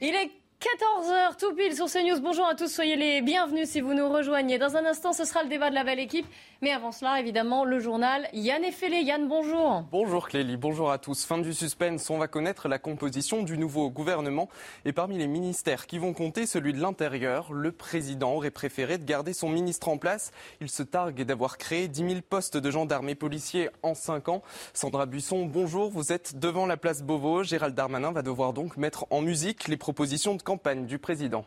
Il est 14h tout pile sur CNews. Bonjour à tous, soyez les bienvenus si vous nous rejoignez. Dans un instant, ce sera le débat de la belle équipe. Mais avant cela, évidemment, le journal Yann Effelé. Yann, bonjour. Bonjour Clélie, bonjour à tous. Fin du suspense, on va connaître la composition du nouveau gouvernement. Et parmi les ministères qui vont compter, celui de l'Intérieur, le président aurait préféré de garder son ministre en place. Il se targue d'avoir créé 10 000 postes de gendarmes et policiers en 5 ans. Sandra Buisson, bonjour. Vous êtes devant la place Beauvau. Gérald Darmanin va devoir donc mettre en musique les propositions de campagne du président.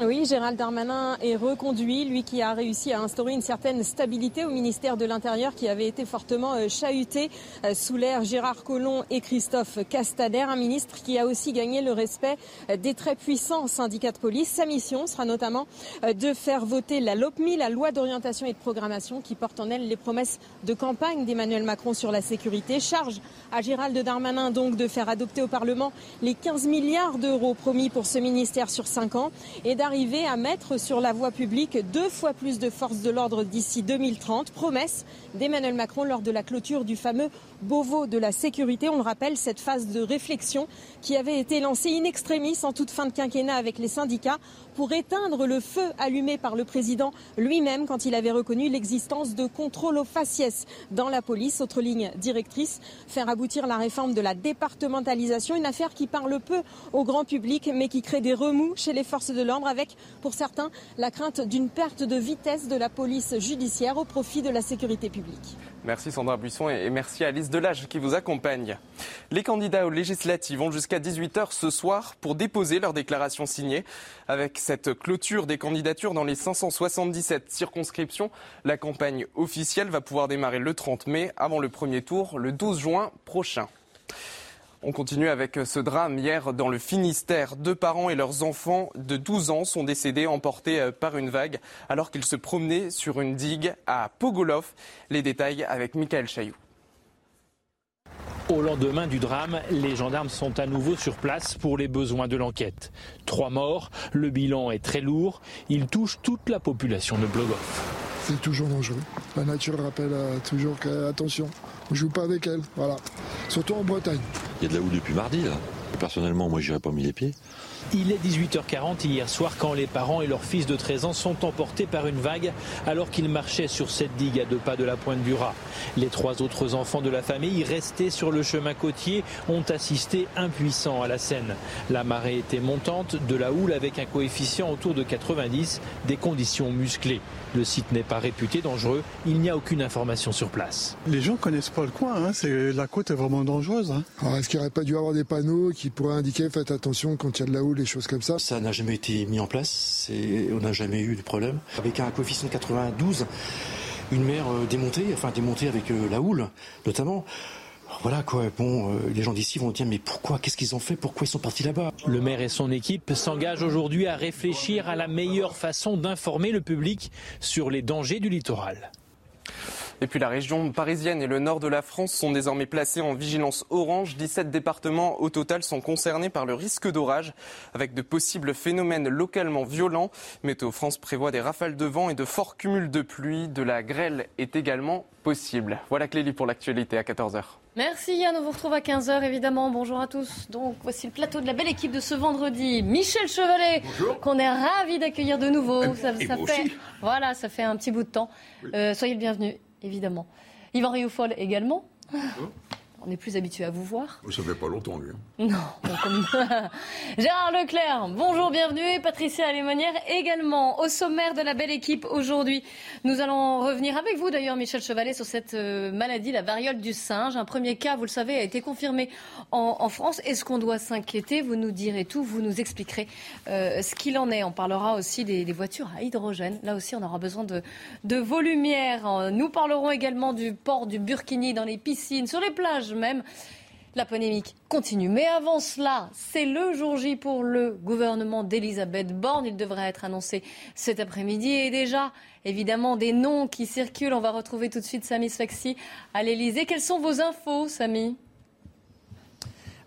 Oui, Gérald Darmanin est reconduit, lui qui a réussi à instaurer une certaine stabilité au ministère de l'Intérieur qui avait été fortement euh, chahuté euh, sous l'ère Gérard Collomb et Christophe Castader, un ministre qui a aussi gagné le respect euh, des très puissants syndicats de police. Sa mission sera notamment de faire voter la LOPMI, la loi d'orientation et de programmation qui porte en elle les promesses de campagne d'Emmanuel Macron sur la sécurité. Charge à Gérald Darmanin donc de faire adopter au Parlement les 15 milliards d'euros promis pour ce ministère sur 5 ans et arriver à mettre sur la voie publique deux fois plus de forces de l'ordre d'ici 2030. Promesse d'Emmanuel Macron lors de la clôture du fameux Beauvau de la sécurité. On le rappelle, cette phase de réflexion qui avait été lancée in extremis en toute fin de quinquennat avec les syndicats pour éteindre le feu allumé par le président lui-même quand il avait reconnu l'existence de contrôles aux faciès dans la police. Autre ligne directrice, faire aboutir la réforme de la départementalisation, une affaire qui parle peu au grand public mais qui crée des remous chez les forces de l'ordre avec, pour certains, la crainte d'une perte de vitesse de la police judiciaire au profit de la sécurité publique. Merci Sandra Buisson et merci Alice Delage qui vous accompagne. Les candidats aux législatives vont jusqu'à 18h ce soir pour déposer leur déclaration signée. Avec cette clôture des candidatures dans les 577 circonscriptions, la campagne officielle va pouvoir démarrer le 30 mai avant le premier tour le 12 juin prochain. On continue avec ce drame. Hier, dans le Finistère, deux parents et leurs enfants de 12 ans sont décédés emportés euh, par une vague alors qu'ils se promenaient sur une digue à Pogolov. Les détails avec Michael Chailloux. Au lendemain du drame, les gendarmes sont à nouveau sur place pour les besoins de l'enquête. Trois morts, le bilan est très lourd, il touche toute la population de Blogov c'est toujours dangereux. La nature rappelle euh, toujours qu'attention, on ne joue pas avec elle. Voilà. Surtout en Bretagne. Il y a de la houle depuis mardi là. Personnellement, moi, j'irai pas mis les pieds. Il est 18h40 hier soir quand les parents et leur fils de 13 ans sont emportés par une vague alors qu'ils marchaient sur cette digue à deux pas de la pointe du Raz. Les trois autres enfants de la famille restés sur le chemin côtier ont assisté impuissants à la scène. La marée était montante, de la houle avec un coefficient autour de 90, des conditions musclées. Le site n'est pas réputé dangereux, il n'y a aucune information sur place. Les gens connaissent pas le coin, hein. la côte est vraiment dangereuse. Hein. Est-ce qu'il n'y aurait pas dû avoir des panneaux qui pourraient indiquer faites attention quand il y a de la houle, des choses comme ça Ça n'a jamais été mis en place, on n'a jamais eu de problème. Avec un coefficient de 92, une mer euh, démontée, enfin démontée avec euh, la houle notamment, voilà quoi, bon, euh, les gens d'ici vont dire mais pourquoi, qu'est-ce qu'ils ont fait, pourquoi ils sont partis là-bas? Le maire et son équipe s'engagent aujourd'hui à réfléchir à la meilleure façon d'informer le public sur les dangers du littoral. Et puis la région parisienne et le nord de la France sont désormais placés en vigilance orange. 17 départements au total sont concernés par le risque d'orage avec de possibles phénomènes localement violents. Météo France prévoit des rafales de vent et de forts cumuls de pluie. De la grêle est également possible. Voilà Clélie pour l'actualité à 14h. Merci Yann, on vous retrouve à 15h évidemment. Bonjour à tous. Donc voici le plateau de la belle équipe de ce vendredi. Michel Chevalet, qu'on est ravi d'accueillir de nouveau. Ça, fait, voilà, ça fait un petit bout de temps. Euh, soyez le bienvenu évidemment. Yvan Rioufol également. On est plus habitué à vous voir. Ça fait pas longtemps, lui. Hein. Non. Gérard Leclerc, bonjour, bienvenue. Et Patricia Alémonière également. Au sommaire de la belle équipe aujourd'hui, nous allons revenir avec vous d'ailleurs, Michel Chevalet, sur cette euh, maladie, la variole du singe. Un premier cas, vous le savez, a été confirmé en, France. Est-ce qu'on doit s'inquiéter? Vous nous direz tout, vous nous expliquerez euh, ce qu'il en est. On parlera aussi des, voitures à hydrogène. Là aussi, on aura besoin de, de vos lumières. Nous parlerons également du port du Burkini dans les piscines, sur les plages même. La polémique continue. Mais avant cela, c'est le jour J pour le gouvernement d'Elisabeth Borne. Il devrait être annoncé cet après-midi. Et déjà, évidemment, des noms qui circulent. On va retrouver tout de suite Samy Sfaxi à l'Elysée. Quelles sont vos infos, Samy?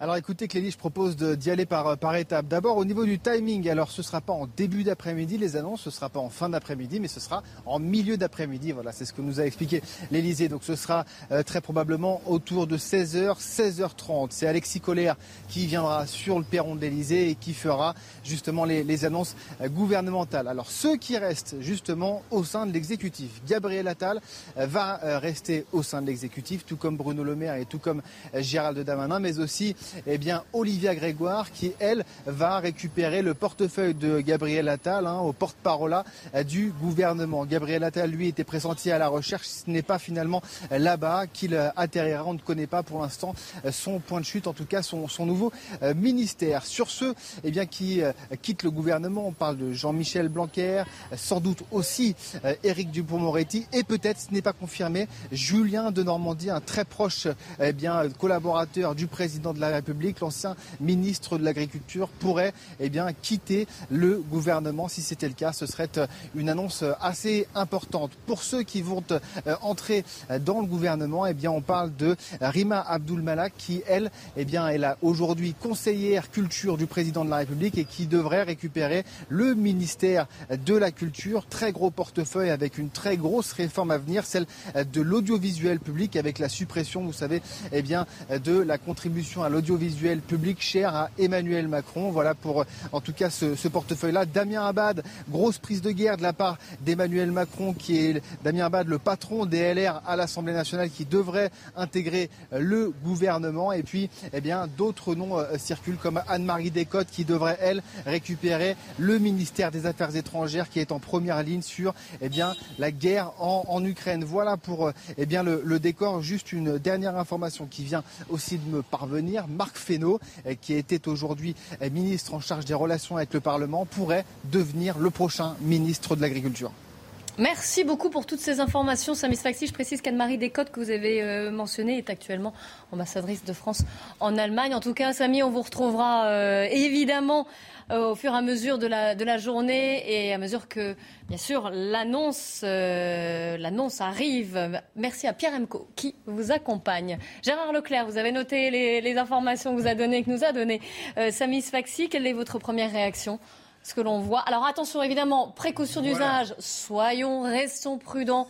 Alors écoutez Clélie, je propose d'y aller par, par étapes. D'abord au niveau du timing, alors ce ne sera pas en début d'après-midi les annonces, ce ne sera pas en fin d'après-midi, mais ce sera en milieu d'après-midi. Voilà, c'est ce que nous a expliqué l'Elysée. Donc ce sera euh, très probablement autour de 16h, 16h30. C'est Alexis Collère qui viendra sur le perron de l'Elysée et qui fera justement les, annonces euh, gouvernementales. Alors ceux qui restent justement au sein de l'exécutif, Gabriel Attal euh, va rester au sein de l'exécutif, tout comme Bruno Le Maire et tout comme Gérald Damanin, mais aussi eh bien, Olivia Grégoire qui, elle, va récupérer le portefeuille de Gabriel Attal hein, au porte-parole euh, du gouvernement. Gabriel Attal, lui, était pressenti à la recherche. Ce n'est pas finalement là-bas qu'il euh, atterrira. On ne connaît pas pour l'instant euh, son point de chute, en tout cas son, nouveau ministère. Sur ceux eh bien, qui quittent le gouvernement, on parle de Jean-Michel Blanquer, sans doute aussi Éric Dupont-Moretti et peut-être, ce n'est pas confirmé, Julien de Normandie, un très proche eh bien, collaborateur du président de la République, l'ancien ministre de l'Agriculture, pourrait eh bien, quitter le gouvernement. Si c'était le cas, ce serait euh, une annonce euh, assez importante. Pour ceux qui vont euh, entrer dans le gouvernement, eh bien, on parle de Rima Abdul Malak, qui, elle, eh bien, est aujourd'hui conseillère culture du président de la République et qui devrait récupérer le ministère de la Culture. Très gros portefeuille avec une très grosse réforme à venir, celle de l'audiovisuel public avec la suppression, vous savez, bien, de la contribution à l'audiovisuel public cher à Emmanuel Macron. Voilà pour en tout cas ce, portefeuille-là. Damien Abad, grosse prise de guerre de la part d'Emmanuel Macron, qui est Damien Abad, le patron des LR à l'Assemblée nationale, qui devrait intégrer le gouvernement. Et puis, eh bien, d'autres noms euh, circulent comme Anne-Marie Descottes, qui devrait, elle, récupérer le ministère des Affaires étrangères, qui est en première ligne sur eh bien, la guerre en, Ukraine. Voilà pour euh, eh bien, le décor. Juste une dernière information qui vient aussi de me parvenir. Marc Fesneau, eh, qui était aujourd'hui ministre en charge des relations avec le Parlement, pourrait devenir le prochain ministre de l'Agriculture. Merci beaucoup pour toutes ces informations. Samis Faxi, je précise qu'Anne-Marie Descottes, que vous avez euh, mentionné, est actuellement ambassadrice de France en Allemagne. En tout cas, Samy, on vous retrouvera euh, évidemment euh, au fur et à mesure de la, de la journée et à mesure que, bien sûr, l'annonce l'annonce arrive. Merci à Pierre Emco qui vous accompagne. Gérard Leclerc, vous avez noté les, les informations que vous a données, que nous a données Samy Faxi. Quelle est votre première réaction ce que l'on voit. Alors attention, évidemment, précaution d'usage, soyons, restons prudents.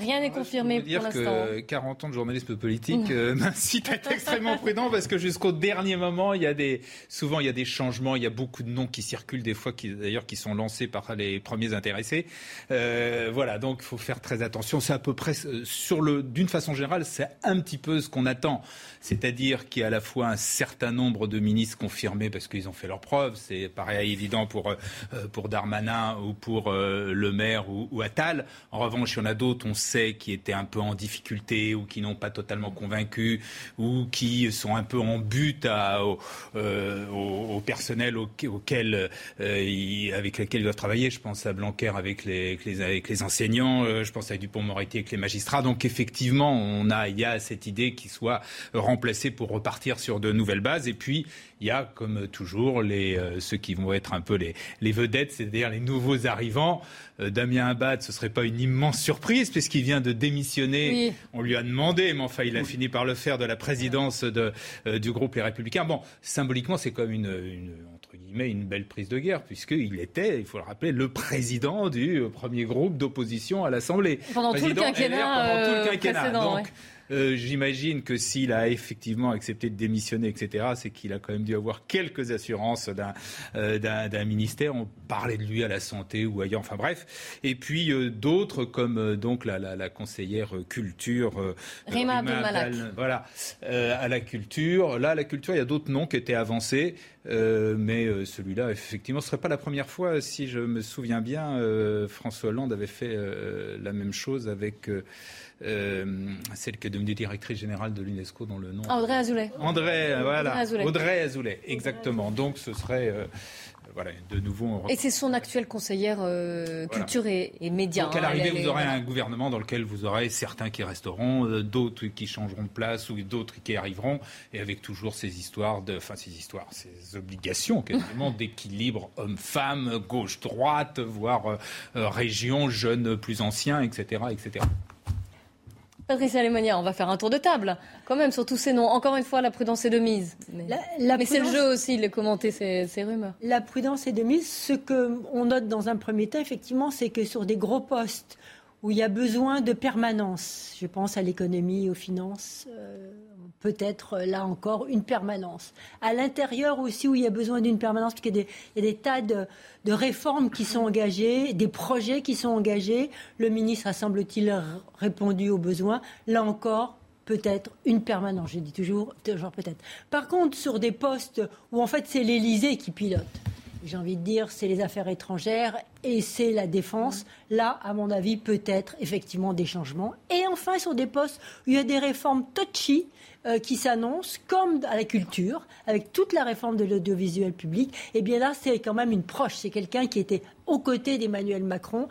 Rien n'est confirmé je dire que 40 ans de journalisme politique euh, m'incite à être extrêmement prudent parce que jusqu'au dernier moment, il y a des, souvent il y a des changements, il y a beaucoup de noms qui circulent des fois, qui d'ailleurs qui sont lancés par les premiers intéressés. Euh, voilà, donc il faut faire très attention. C'est à peu près euh, sur le, d'une façon générale, c'est un petit peu ce qu'on attend, c'est-à-dire qu'il y a à la fois un certain nombre de ministres confirmés parce qu'ils ont fait leurs preuves. C'est pareil évident pour pour Darmanin ou pour Le Maire ou, ou Attal. En revanche, il y en a d'autres. On qui étaient un peu en difficulté ou qui n'ont pas totalement convaincu ou qui sont un peu en but à, au, euh, personnel auquel, euh, avec lequel ils doivent travailler. Je pense à Blanquer avec les, avec les, enseignants, euh, je pense à Dupont-Moretti avec les magistrats. Donc effectivement, on a, il y a cette idée qui soit remplacée pour repartir sur de nouvelles bases. Et puis, il y a, comme toujours, les, ceux qui vont être un peu les, les vedettes, c'est-à-dire les nouveaux arrivants. Damien Abad, ce serait pas une immense surprise puisqu'il vient de démissionner. On lui a demandé, mais enfin, il a fini par le faire de la présidence de, euh, du groupe Les Républicains. Bon, symboliquement, c'est comme une, entre guillemets, une belle prise de guerre, puisqu'il était, il faut le rappeler, le président du euh, premier groupe d'opposition à l'Assemblée. Pendant tout le quinquennat. Euh, euh, j'imagine que s'il a effectivement accepté de démissionner, etc., c'est qu'il a quand même dû avoir quelques assurances d'un euh, ministère. On parlait de lui à la santé ou ailleurs, enfin bref. Et puis euh, d'autres comme donc la, la, la, conseillère culture, Rima voilà, à la culture. Là, à la culture, il y a d'autres noms qui étaient avancés. Mais celui-là, effectivement, ce ne serait pas la première fois. Si je me souviens bien, François Hollande avait fait la même chose avec euh, celle qui est devenue directrice générale de l'UNESCO dans le nom. Audrey Azoulay. André, voilà. Audrey Azoulay. exactement. Donc ce serait. Euh, voilà, de nouveau. Et c'est son actuelle conseillère euh, culture et, médias. Donc à hein, l'arrivée, vous aurez un gouvernement dans lequel vous aurez certains qui resteront, d'autres qui changeront de place ou d'autres qui arriveront, et avec toujours ces histoires de, enfin ces histoires, ces obligations quasiment d'équilibre homme-femme, gauche-droite, voire région, jeunes plus anciens, etc., etc. Patricia Lemonia, on va faire un tour de table, quand même, sur tous ces noms. Encore une fois, la prudence est de mise. Mais, c'est le jeu aussi de commenter ces, ces, rumeurs. La prudence est de mise. Ce qu'on note dans un premier temps, effectivement, c'est que sur des gros postes où il y a besoin de permanence, je pense à l'économie, aux finances, euh, peut-être euh, là encore une permanence. À l'intérieur aussi où il y a besoin d'une permanence, parce qu'il y, a des tas de, réformes qui sont engagées, des projets qui sont engagés. Le ministre a, semble-t-il, répondu aux besoins. Là encore, peut-être une permanence. Je dis toujours, toujours peut-être. Par contre, sur des postes où en fait c'est l'Élysée qui pilote, j'ai envie de dire, c'est les affaires étrangères et c'est la défense. Là, à mon avis, peut-être effectivement des changements. Et enfin, sur des postes où il y a des réformes touchy euh, qui s'annoncent, comme à la culture, avec toute la réforme de l'audiovisuel public, eh bien là, c'est quand même une proche. C'est quelqu'un qui était aux côtés d'Emmanuel Macron.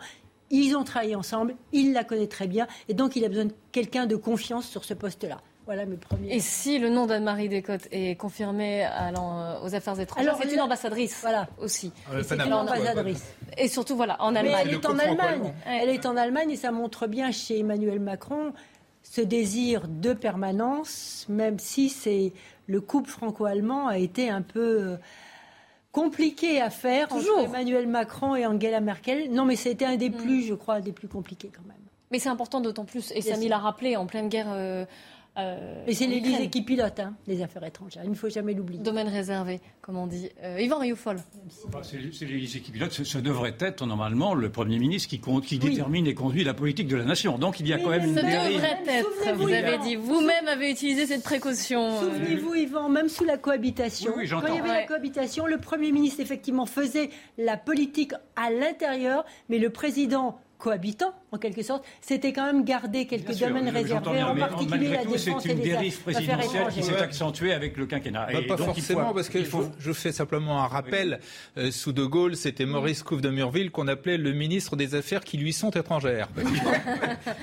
Ils ont travaillé ensemble, il la connaît très bien, et donc il a besoin de quelqu'un de confiance sur ce poste-là. Voilà mes premiers. Et si le nom d'Anne-Marie Descotes est confirmé allant euh, aux affaires étrangères, c'est une ambassadrice voilà. aussi. Ah, c'est une ambassadrice. Et surtout, voilà, en Allemagne. elle est en Allemagne. Elle est en Allemagne et ça montre bien chez Emmanuel Macron ce désir de permanence, même si c'est le couple franco-allemand a été un peu euh, compliqué à faire Toujours. entre Emmanuel Macron et Angela Merkel. Non, mais c'était un des mm. plus, je crois, des plus compliqués quand même. Mais c'est important d'autant plus, et Samy l'a rappelé, en pleine guerre euh, euh, et c'est l'Élysée qui pilote hein, les affaires étrangères. Il ne faut jamais l'oublier. Domaine réservé, comme on dit. Euh, Yvan Rioufol. Bah, c'est l'Élysée qui pilote. Ce, devrait être normalement le Premier ministre qui, qui détermine et conduit la politique de la nation. Donc il y a quand même une. Ce devrait être. Vous avez dit, vous-même avez utilisé cette précaution. Euh. Souvenez-vous, Yvan, même sous la cohabitation. quand il y avait la cohabitation, le Premier ministre effectivement faisait la politique à l'intérieur, mais le président cohabitants, en quelque sorte, c'était quand même garder quelques domaines réservés, en particulier la défense C'est une dérive présidentielle qui s'est accentuée avec le quinquennat. Bah, pas forcément, parce que je fais simplement un rappel. Euh, sous De Gaulle, c'était Maurice Couve de Murville qu'on appelait le ministre des Affaires qui lui sont étrangères.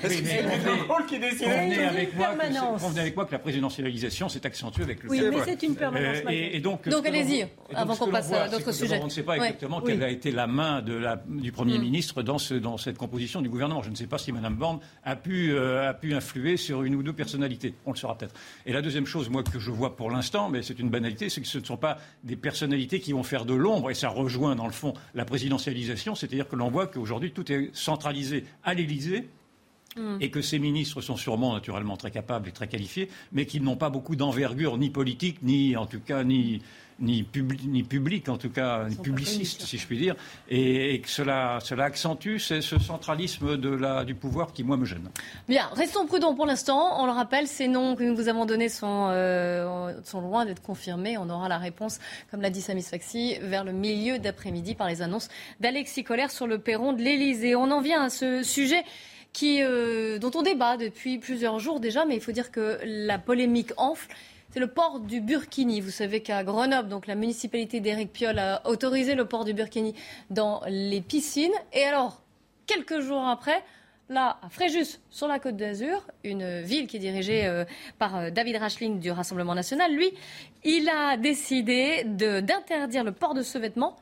c'est De Gaulle qui décidait. avec moi que, avec moi que la présidentialisation s'est accentuée avec le Oui, mais c'est une permanence. Euh, et, donc, donc allez-y, avant qu'on passe à d'autres sujets. On ne sait pas exactement quelle a été la main du Premier mm. ministre dans cette composition du gouvernement. Je ne sais pas si Mme Borne a pu, euh, a pu influer sur une ou deux personnalités. On le saura peut-être. Et la deuxième chose, moi, que je vois pour l'instant, mais c'est une banalité, c'est que ce ne sont pas des personnalités qui vont faire de l'ombre, et ça rejoint, dans le fond, la présidentialisation, c'est-à-dire que l'on voit qu'aujourd'hui, tout est centralisé à l'Élysée, hmm. et que ces ministres sont sûrement naturellement très capables et très qualifiés, mais qu'ils n'ont pas beaucoup d'envergure, ni politique, ni en tout cas, ni, ni, ni public, en tout cas, ni publiciste, si je puis dire, et, que cela, cela accentue ce centralisme de la, du pouvoir qui, moi, me gêne. Bien, restons prudents pour l'instant. On le rappelle, ces noms que nous vous avons donnés sont, euh, sont loin d'être confirmés. On aura la réponse, comme l'a dit Samis Faxi, vers le milieu d'après-midi par les annonces d'Alexis Collère sur le perron de l'Élysée. On en vient à ce sujet qui, euh, dont on débat depuis plusieurs jours déjà, mais il faut dire que la polémique enfle c'est le port du burkini. Vous savez qu'à Grenoble, la municipalité d'Éric Piolle a autorisé le port du burkini dans les piscines. Et alors, quelques jours après, là, à Fréjus, sur la côte d'Azur, une ville qui est dirigée euh, par euh, David Rachling du Rassemblement national, lui, il a décidé d'interdire le port de ce vêtement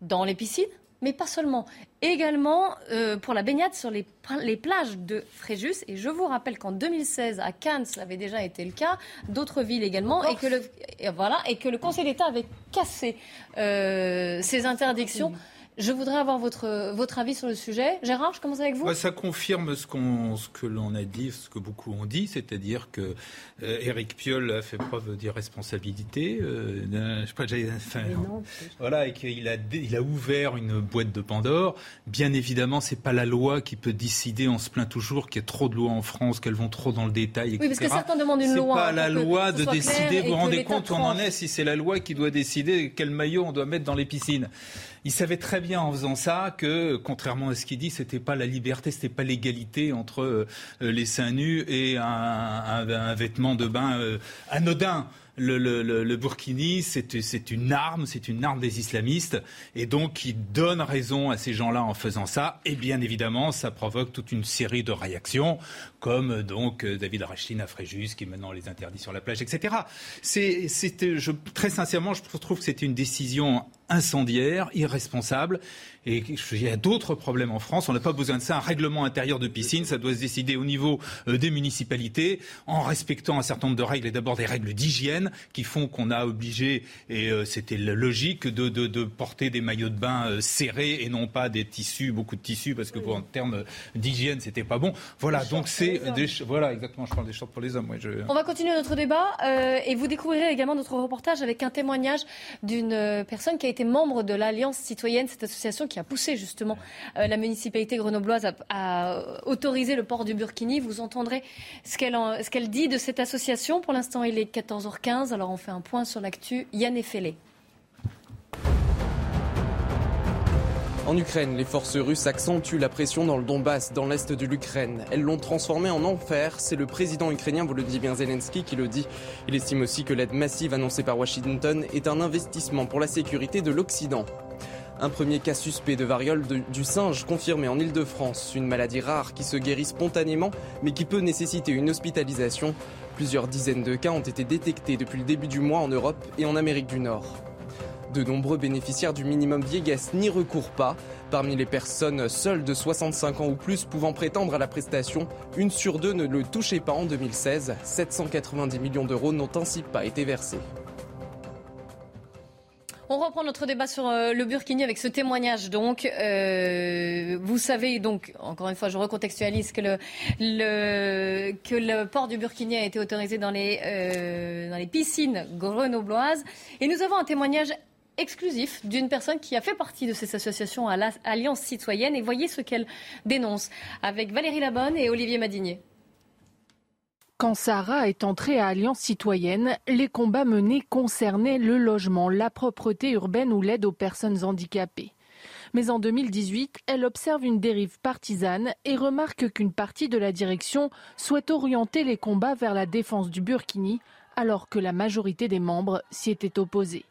dans les piscines mais pas seulement. Également euh, pour la baignade sur les, les, plages de Fréjus. Et je vous rappelle qu'en 2016, à Cannes, ça avait déjà été le cas, d'autres villes également, et que, le, voilà, et que le Conseil d'État avait cassé euh, ces interdictions. Je voudrais avoir votre, votre avis sur le sujet. Gérard, je commence avec vous. ça confirme ce, qu'on, ce que l'on a dit, ce que beaucoup ont dit, c'est-à-dire que euh, Éric Piolle a fait preuve d'irresponsabilité. Euh, je sais pas, enfin, voilà, et qu'il a, il a ouvert une boîte de Pandore. Bien évidemment, c'est pas la loi qui peut décider. On se plaint toujours qu'il y a trop de lois en France, qu'elles vont trop dans le détail, etc. Oui, parce que certains demandent une loi. C'est pas la loi de décider. Vous vous rendez compte où on en est si c'est la loi qui doit décider quel maillot on doit mettre dans les piscines. Il savait très bien en faisant ça que, contrairement à ce qu'il dit, c'était pas la liberté, c'était pas l'égalité entre euh, les seins nus et un, vêtement de bain euh, anodin. Le, le, burkini, c'est une arme, c'est une arme des islamistes, et donc il donne raison à ces gens-là en faisant ça. Et bien évidemment, ça provoque toute une série de réactions, comme donc David Rachlin à Fréjus, qui maintenant les interdit sur la plage, etc. C'est, très sincèrement, je trouve que c'était une décision incendiaire, irresponsable. Et il y a d'autres problèmes en France. On n'a pas besoin de ça. Un règlement intérieur de piscine, ça doit se décider au niveau euh, des municipalités, en respectant un certain nombre de règles, et d'abord des règles d'hygiène qui font qu'on a obligé, et euh, c'était logique, de, de, de, porter des maillots de bain euh, serrés et non pas des tissus, beaucoup de tissus, parce que pour, en termes d'hygiène, c'était pas bon. Voilà, donc c'est des... Voilà, exactement, je parle des shorts pour les hommes. Ouais, je... On va continuer notre débat euh, et vous découvrirez également notre reportage avec un témoignage d'une personne qui a été membre de l'Alliance citoyenne, cette association qui a poussé justement euh, la municipalité grenobloise à, à, autoriser le port du burkini. Vous entendrez ce qu'elle ce qu'elle dit de cette association. Pour l'instant, il est 14h15, alors on fait un point sur l'actu. Yann Effelé. En Ukraine, les forces russes accentuent la pression dans le Donbass, dans l'est de l'Ukraine. Elles l'ont transformé en enfer. C'est le président ukrainien Volodymyr Zelensky qui le dit. Il estime aussi que l'aide massive annoncée par Washington est un investissement pour la sécurité de l'Occident. Un premier cas suspect de variole du singe confirmé en Ile-de-France, une maladie rare qui se guérit spontanément mais qui peut nécessiter une hospitalisation. Plusieurs dizaines de cas ont été détectés depuis le début du mois en Europe et en Amérique du Nord. De nombreux bénéficiaires du minimum vieillesse n'y recourent pas. Parmi les personnes seules de 65 ans ou plus pouvant prétendre à la prestation, une sur deux ne le touchait pas en 2016. 790 millions d'euros n'ont ainsi pas été versés. On reprend notre débat sur euh, le Burkini avec ce témoignage. Donc, euh, vous savez, donc, encore une fois, je recontextualise que le, port du Burkini a été autorisé euh, dans les piscines grenobloises. Et nous avons un témoignage exclusif d'une personne qui a fait partie de cette association à l'Alliance citoyenne. Et voyez ce qu'elle dénonce avec Valérie Labonne et Olivier Madinier. Quand Sarah est entrée à Alliance citoyenne, les combats menés concernaient le logement, la propreté urbaine ou l'aide aux personnes handicapées. Mais en 2018, elle observe une dérive partisane et remarque qu'une partie de la direction souhaite orienter les combats vers la défense du Burkini, alors que la majorité des membres s'y étaient opposés.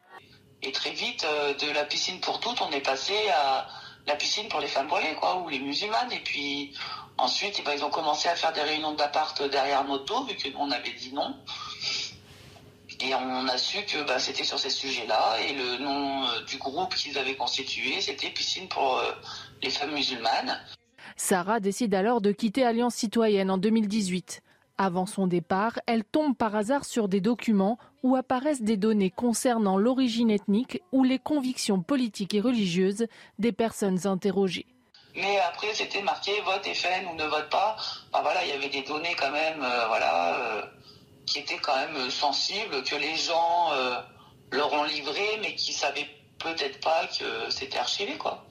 Et très vite, euh, de la piscine pour toutes, on est passé à la piscine pour les femmes voilées, quoi, ou les musulmanes. Et puis ensuite, eh ben, ils ont commencé à faire des réunions d'appart derrière notre dos, vu qu'on avait dit non. Et on a su que bah, c'était sur ces sujets-là. Et le nom euh, du groupe qu'ils avaient constitué, c'était Piscine pour euh, les femmes musulmanes. Sarah décide alors de quitter Alliance citoyenne en 2018. Avant son départ, elle tombe par hasard sur des documents où apparaissent des données concernant l'origine ethnique ou les convictions politiques et religieuses des personnes interrogées. Mais après, c'était marqué vote FN ou ne vote pas. Voilà, il y avait des données quand même, euh, voilà, euh, qui étaient quand même sensibles, que les gens euh, leur ont livré, mais qui savaient peut-être pas que c'était archivé, quoi.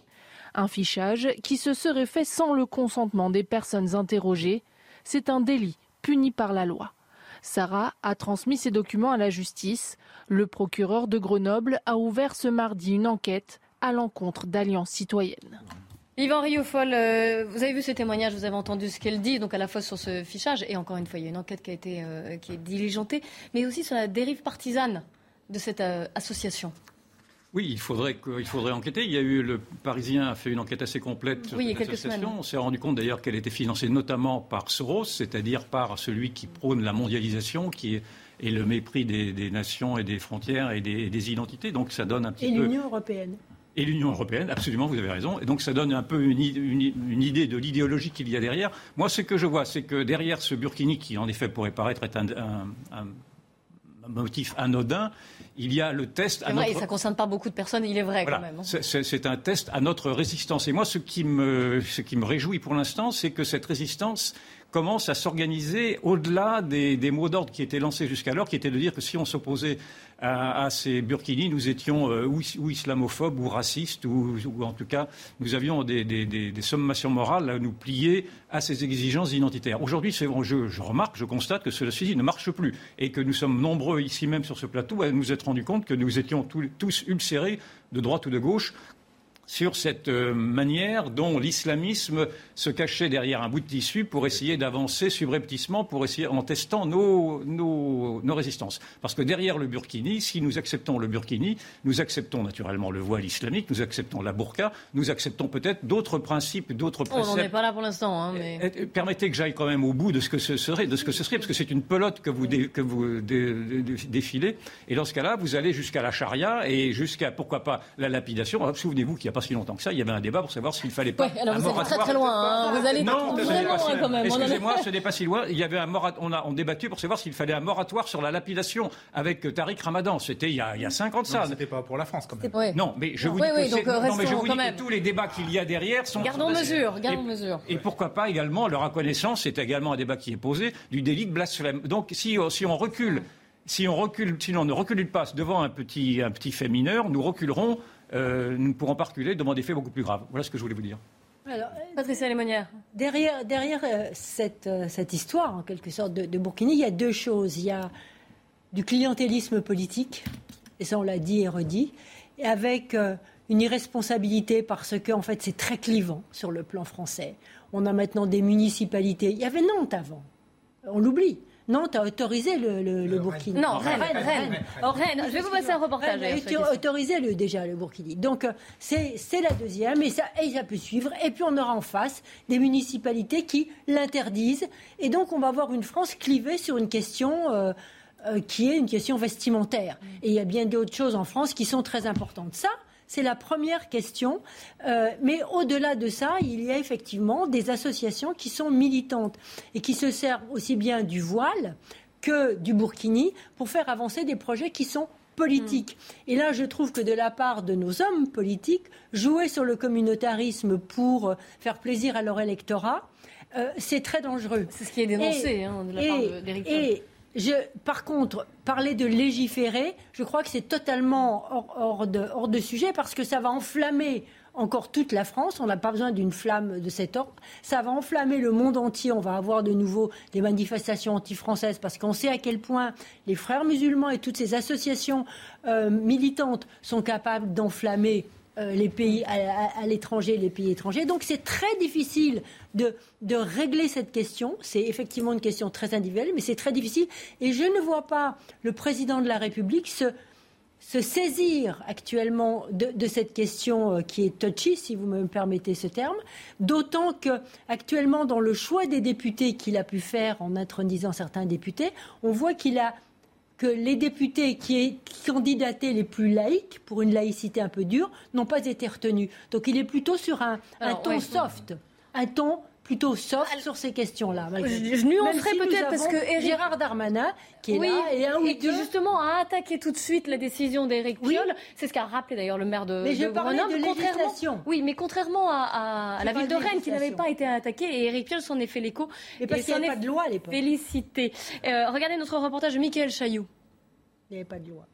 Un fichage qui se serait fait sans le consentement des personnes interrogées. C'est un délit puni par la loi. Sarah a transmis ces documents à la justice. Le procureur de Grenoble a ouvert ce mardi une enquête à l'encontre d'Alliance citoyenne. Yvan Riofol, euh, vous avez vu ce témoignage, vous avez entendu ce qu'elle dit, donc à la fois sur ce fichage, et encore une fois, il y a une enquête qui a été euh, qui est diligentée, mais aussi sur la dérive partisane de cette euh, association. Oui, il faudrait, il faudrait enquêter. Il y a eu le Parisien a fait une enquête assez complète sur oui, cette association. On s'est rendu compte d'ailleurs qu'elle était financée notamment par Soros, c'est-à-dire par celui qui prône la mondialisation, qui est et le mépris des, des, nations et des frontières et des, des, identités. Donc ça donne un petit et peu. Et l'Union européenne. Et l'Union européenne, absolument, vous avez raison. Et donc ça donne un peu une, une, une idée de l'idéologie qu'il y a derrière. Moi, ce que je vois, c'est que derrière ce Burkini, qui en effet pourrait paraître être un, un, un motif anodin, il y a le test. C'est vrai, notre... et ça ne concerne pas beaucoup de personnes, il est vrai voilà. quand même. C'est un test à notre résistance. Et moi, ce qui me, ce qui me réjouit pour l'instant, c'est que cette résistance commence à s'organiser au-delà des, des, mots d'ordre qui étaient lancés jusqu'alors, qui étaient de dire que si on s'opposait à, ces burkinis, nous étions euh, ou, islamophobes ou racistes, ou, en tout cas, nous avions des, sommations morales à nous plier à ces exigences identitaires. Aujourd'hui, je, remarque, je constate que ceci ne marche plus et que nous sommes nombreux ici même sur ce plateau à nous être rendus compte que nous étions tous ulcérés de droite ou de gauche sur cette euh, manière dont l'islamisme se cachait derrière un bout de tissu pour essayer d'avancer subrepticement, pour essayer en testant nos, nos, nos, résistances. Parce que derrière le burkini, si nous acceptons le burkini, nous acceptons naturellement le voile islamique, nous acceptons la burqa, nous acceptons peut-être d'autres principes, d'autres préceptes. On n'en est pas là pour l'instant. Hein, mais... Permettez que j'aille quand même au bout de ce que ce serait, de ce que ce serait, parce que c'est une pelote que vous, dé, que vous dé, dé, défilez. Et dans ce cas-là, vous allez jusqu'à la charia et jusqu'à, pourquoi pas, la lapidation. Souvenez-vous qu'il n'y a pas si longtemps que ça, il y avait un débat pour savoir s'il fallait pas. Ouais, alors vous allez très très loin. Hein. Vous allez non, vraiment quand même. Excusez-moi, ce n'est pas si loin. Il y avait un morat... on a on débattu pour savoir s'il fallait un moratoire sur la lapidation avec Tariq Ramadan. C'était il y a, il y a 5 ans de ça. C'était pas pour la France quand même. Ouais. Non, mais je vous oui, dis, oui, que, donc, non, mais je vous dis que tous les débats qu'il y a derrière sont. Gardons sont mesure, gardons et, mesure. Et pourquoi pas également leur reconnaissance, c'est également un débat qui est posé, du délit de blasphème. Donc si, si on recule. Si on recule, sinon on ne recule pas devant un petit, un petit fait mineur, nous reculerons euh, nous ne pourrons pas reculer devant des faits beaucoup plus graves. Voilà ce que je voulais vous dire. Alors, Patricia Lémonière. Derrière, derrière euh, cette, euh, cette, histoire, en quelque sorte, de, de, Burkini, il y a deux choses. Il y a du clientélisme politique, et ça on l'a dit et redit, et avec euh, une irresponsabilité parce que, en fait, c'est très clivant sur le plan français. On a maintenant des municipalités. Il y avait Nantes avant. On l'oublie. Nantes a autorisé le, le, le Burkini. Non, Rennes, Rennes, Rennes. Oh, Rennes. Je vais vous passer un reportage. Rennes a autorisé le, déjà le Burkini. Donc c'est la deuxième et ça, et ça peut suivre. Et puis on aura en face des municipalités qui l'interdisent. Et donc on va avoir une France clivée sur une question. Euh, euh, qui est une question vestimentaire. Et il y a bien d'autres choses en France qui sont très importantes. Ça, c'est la première question. Euh, mais au-delà de ça, il y a effectivement des associations qui sont militantes et qui se servent aussi bien du voile que du burkini pour faire avancer des projets qui sont politiques. Mmh. Et là, je trouve que de la part de nos hommes politiques, jouer sur le communautarisme pour faire plaisir à leur électorat, euh, c'est très dangereux. C'est ce qui est dénoncé et, hein, de la et, part d'Éric par contre, parler de légiférer, je crois que c'est totalement hors, hors, de, hors, de, sujet parce que ça va enflammer encore toute la France. On n'a pas besoin d'une flamme de cet ordre. Ça va enflammer le monde entier. On va avoir de nouveau des manifestations anti-françaises parce qu'on sait à quel point les frères musulmans et toutes ces associations euh, militantes sont capables d'enflammer euh, les pays à, l'étranger, les pays étrangers. Donc c'est très difficile de, de, régler cette question. C'est effectivement une question très individuelle, mais c'est très difficile. Et je ne vois pas le président de la République se, se saisir actuellement de, de, cette question euh, qui est touchy, si vous me permettez ce terme, d'autant que actuellement dans le choix des députés qu'il a pu faire en intronisant certains députés, on voit qu'il a que les députés qui candidataient les plus laïcs, pour une laïcité un peu dure, n'ont pas été retenus. Donc il est plutôt sur un, Alors, un ton ouais. soft, un ton plutôt soft sur ces questions-là. Je, je nuancerais si peut-être parce que Eric... Gérard Darmanin, qui est oui, là, et, un ou et qui deux... justement a attaqué tout de suite la décision d'Éric Oui. Piolle. C'est ce qu'a rappelé d'ailleurs le maire de, Mais de Grenoble. de contrairement, oui, mais contrairement à, à- à Je la ville de de Rennes qui n'avait pas été attaquée, et Éric Piolle s'en est fait l'écho. Et parce qu'il n'y avait pas de loi à l'époque. Félicité. Euh, regardez notre reportage de Michael Chailloux. Il n'y avait pas de loi.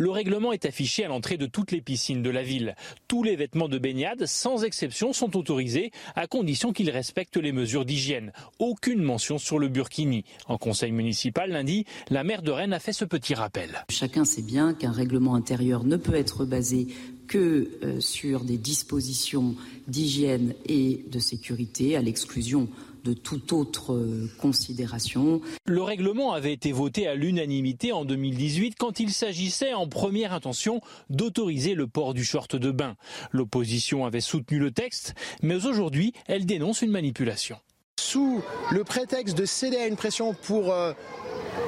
Le règlement est affiché à l'entrée de toutes les piscines de la ville. Tous les vêtements de baignade, sans exception, sont autorisés à condition qu'ils respectent les mesures d'hygiène. Aucune mention sur le burkini. En conseil municipal lundi, la maire de Rennes a fait ce petit rappel. Chacun sait bien qu'un règlement intérieur ne peut être basé que euh, sur des dispositions d'hygiène et de sécurité, à l'exclusion de toute autre euh, considération. Le règlement avait été voté à l'unanimité en 2018 quand il s'agissait en première intention d'autoriser le port du short de bain. L'opposition avait soutenu le texte, mais aujourd'hui, elle dénonce une manipulation. Sous le prétexte de céder à une pression pour euh,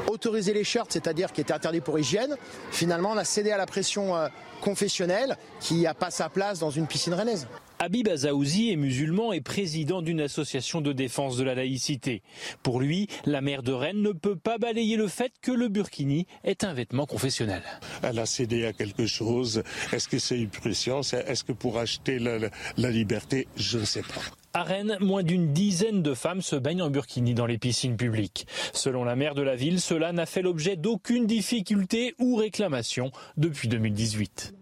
autoriser les shirts, c'est-à-dire qui était interdit pour hygiène, finalement on a cédé à la pression euh, confessionnelle qui n'a pas sa place dans une piscine rennaise. Habib Azaouzi est musulman et président d'une association de défense de la laïcité. Pour lui, la maire de Rennes ne peut pas balayer le fait que le burkini est un vêtement confessionnel. Elle a cédé à quelque chose. Est-ce que c'est une pression? Est-ce que pour acheter la, la, la liberté? Je ne sais pas. À Rennes, moins d'une dizaine de femmes se baignent en burkini dans les piscines publiques. Selon la maire de la ville, cela n'a fait l'objet d'aucune difficulté ou réclamation depuis 2018.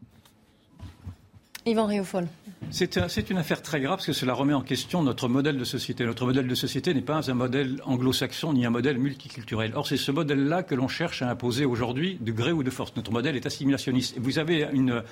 Yvan Riofol. C'est un, une affaire très grave parce que cela remet en question notre modèle de société. Notre modèle de société n'est pas un modèle anglo-saxon ni un modèle multiculturel. Or, c'est ce modèle-là que l'on cherche à imposer aujourd'hui de gré ou de force. Notre modèle est assimilationniste. Et vous avez une,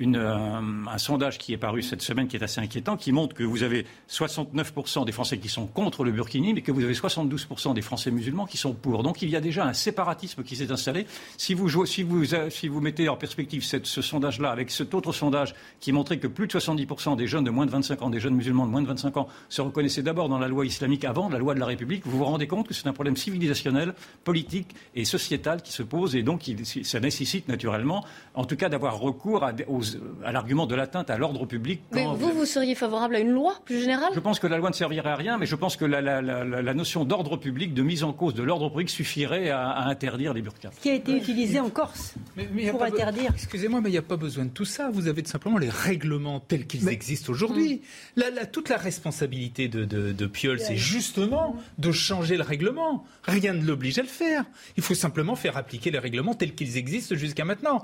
un, sondage qui est paru cette semaine qui est assez inquiétant, qui montre que vous avez 69% des Français qui sont contre le burkini, mais que vous avez 72% des Français musulmans qui sont pour. Donc il y a déjà un séparatisme qui s'est installé. Si vous, vous mettez en perspective ce sondage-là avec cet autre sondage qui montrait que plus de 70% des jeunes de moins de 25 ans, des jeunes musulmans de moins de 25 ans, se reconnaissaient d'abord dans la loi islamique avant la loi de la République, vous vous rendez compte que c'est un problème civilisationnel, politique et sociétal qui se pose et donc ça nécessite naturellement, en tout cas, d'avoir recours aux à l'argument de l'atteinte à l'ordre public. Mais vous, vous seriez favorable à une loi plus générale? Je pense que la loi ne servirait à rien, mais je pense que la, notion d'ordre public, de mise en cause de l'ordre public suffirait à, interdire les burkas. Ce qui a été utilisé en Corse pour interdire. Excusez-moi, mais il n'y a pas besoin de tout ça. Vous avez tout simplement les règlements tels qu'ils existent aujourd'hui. Hmm. toute la responsabilité de, de, Piolle, c'est justement de changer le règlement. Rien ne l'oblige à le faire. Il faut simplement faire appliquer les règlements tels qu'ils existent jusqu'à maintenant.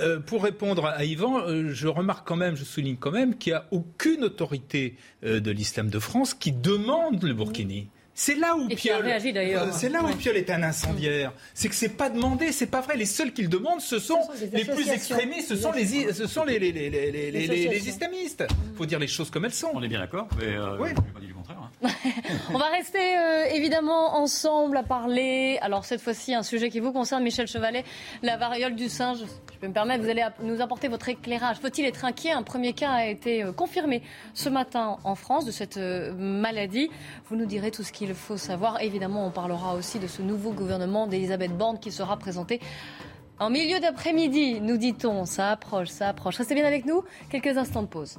Euh, pour répondre à Yvan, euh, je remarque quand même, je souligne quand même qu'il n'y a aucune autorité euh, de l'islam de France qui demande le burkini. C'est là où Piolle, euh, c'est là où Piolle est un incendiaire. C'est que c'est pas demandé, c'est pas vrai. Les seuls qui le demandent, ce sont, les plus extrémistes, ce sont les, ce sont les, les, les, les, les islamistes. Faut dire les choses comme elles sont. On est bien d'accord, mais euh, oui. pas dit du contraire. Hein. On va rester euh, évidemment ensemble à parler. Alors cette fois-ci, un sujet qui vous concerne, Michel Chevalet, la variole du singe. Je peux me permettre, vous allez nous apporter votre éclairage. Faut-il être inquiet? Un premier cas a été confirmé ce matin en France de cette maladie. Vous nous direz tout ce qu'il il faut savoir. Évidemment, on parlera aussi de ce nouveau gouvernement d'Elisabeth Borne qui sera présenté en milieu d'après-midi, nous dit-on. Ça approche, ça approche. Restez bien avec nous. Quelques instants de pause.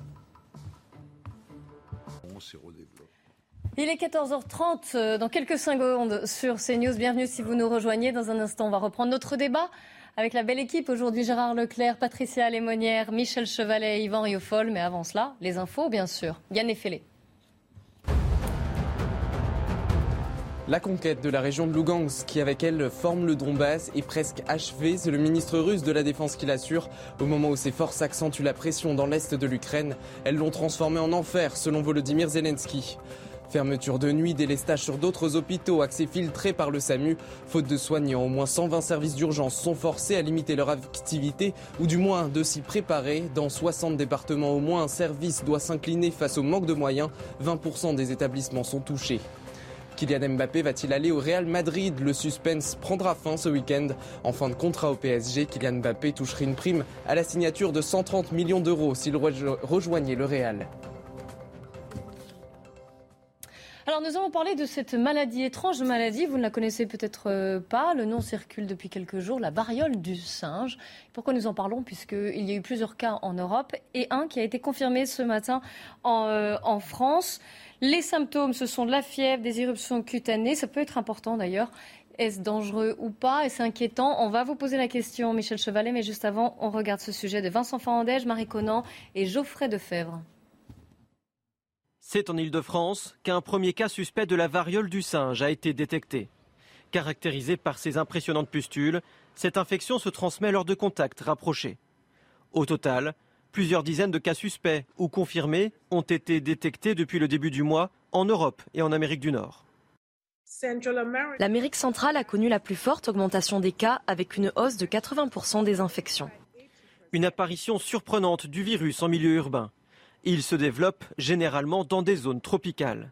Il est 14h30, euh, dans quelques secondes sur CNews. Bienvenue si vous nous rejoignez. Dans un instant, on va reprendre notre débat avec la belle équipe. Aujourd'hui, Gérard Leclerc, Patricia Lémonière, Michel Chevalet, Yvan Riofol. Mais avant cela, les infos, bien sûr. Yann Effelé. La conquête de la région de Lugansk, qui avec elle forme le Donbass, est presque achevée. C'est le ministre russe de la Défense qui l'assure. Au moment où ses forces accentuent la pression dans l'est de l'Ukraine, elles l'ont transformé en enfer, selon Volodymyr Zelensky. Fermeture de nuit, délestage sur d'autres hôpitaux, accès filtré par le SAMU. Faute de soignants, au moins 120 services d'urgence sont forcés à limiter leur activité ou du moins de s'y préparer. Dans 60 départements, au moins un service doit s'incliner face au manque de moyens. 20% des établissements sont touchés. Kylian Mbappé va-t-il aller au Real Madrid? Le suspense prendra fin ce week-end. En fin de contrat au PSG, Kylian Mbappé toucherait une prime à la signature de 130 millions d'euros s'il rejoignait le Real. Alors nous allons parler de cette maladie, étrange maladie, vous ne la connaissez peut-être euh, pas, le nom circule depuis quelques jours, la variole du singe. Pourquoi nous en parlons? Puisqu'il y a eu plusieurs cas en Europe et un qui a été confirmé ce matin en, euh, en France. Les symptômes, ce sont de la fièvre, des éruptions cutanées. Ça peut être important d'ailleurs. Est-ce dangereux ou pas? Est-ce inquiétant? On va vous poser la question, Michel Chevalet, mais juste avant, on regarde ce sujet de Vincent Fandège, Marie Conan et Geoffrey Defebvre. C'est en Ile-de-France qu'un premier cas suspect de la variole du singe a été détecté. Caractérisé par ses impressionnantes pustules, cette infection se transmet lors de contacts rapprochés. Au total, Plusieurs dizaines de cas suspects ou confirmés ont été détectés depuis le début du mois en Europe et en Amérique du Nord. L'Amérique centrale a connu la plus forte augmentation des cas avec une hausse de 80% des infections. Une apparition surprenante du virus en milieu urbain. Il se développe généralement dans des zones tropicales.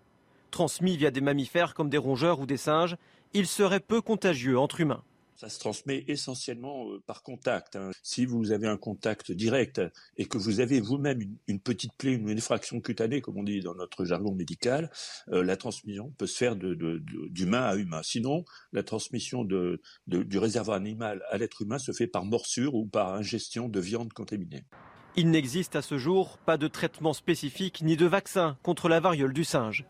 Transmis via des mammifères comme des rongeurs ou des singes, il serait peu contagieux entre humains. Ça se transmet essentiellement euh, par contact. Hein. Si vous avez un contact direct et que vous avez vous-même une, petite plaie, une effraction cutanée, comme on dit dans notre jargon médical, euh, la transmission peut se faire d'humain à humain. Sinon, la transmission du réservoir animal à l'être humain se fait par morsure ou par ingestion de viande contaminée. Il n'existe à ce jour pas de traitement spécifique ni de vaccin contre la variole du singe.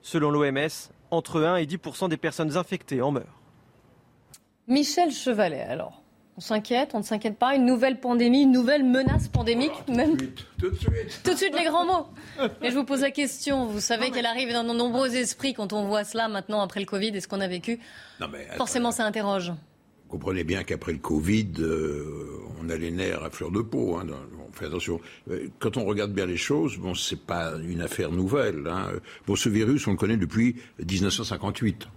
Selon l'OMS, entre 1 et 10% des personnes infectées en meurent. Michel Chevalet, alors. On s'inquiète, on ne s'inquiète pas. Une nouvelle pandémie, une nouvelle menace pandémique, même. Tout de suite. Tout de suite les grands mots. Mais je vous pose la question. Vous savez qu'elle arrive dans de nombreux esprits quand on voit cela maintenant après le Covid et ce qu'on a vécu. Forcément, ça interroge. Vous comprenez bien qu'après le Covid, euh, on a les nerfs à fleur de peau. Hein, on fait attention. Euh, quand on regarde bien les choses, bon, c'est pas une affaire nouvelle. Hein. Bon, ce virus, on le connaît depuis 1958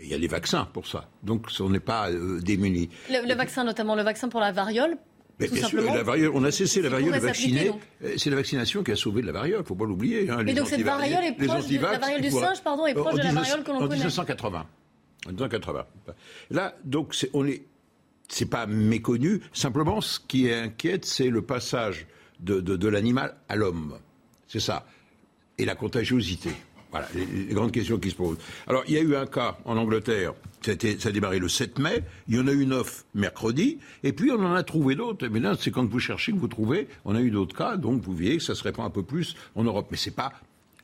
il y a des vaccins pour ça. Donc on n'est pas euh, démunis. Le, vaccin, notamment le vaccin pour la variole, Mais bien sûr, la variole, on a cessé la variole de vacciner. Euh, c'est la vaccination qui a sauvé de la variole, il ne faut pas l'oublier. Hein, donc cette variole est proche de, la variole du singe, pardon, est proche de la variole que l'on connaît. En 1980. En 1980. Là, donc, on est, c'est pas méconnu. Simplement, ce qui inquiète, c'est le passage de, de, de l'animal à l'homme. C'est ça. Et la contagiosité. Voilà, les, grandes questions qui se posent. Alors, il y a eu un cas en Angleterre, ça a, démarré le 7 mai, il y en a eu neuf mercredi, et puis on en a trouvé d'autres. Mais là, c'est quand vous cherchez que vous trouvez, on a eu d'autres cas, donc vous voyez que ça se répand un peu plus en Europe. Mais c'est pas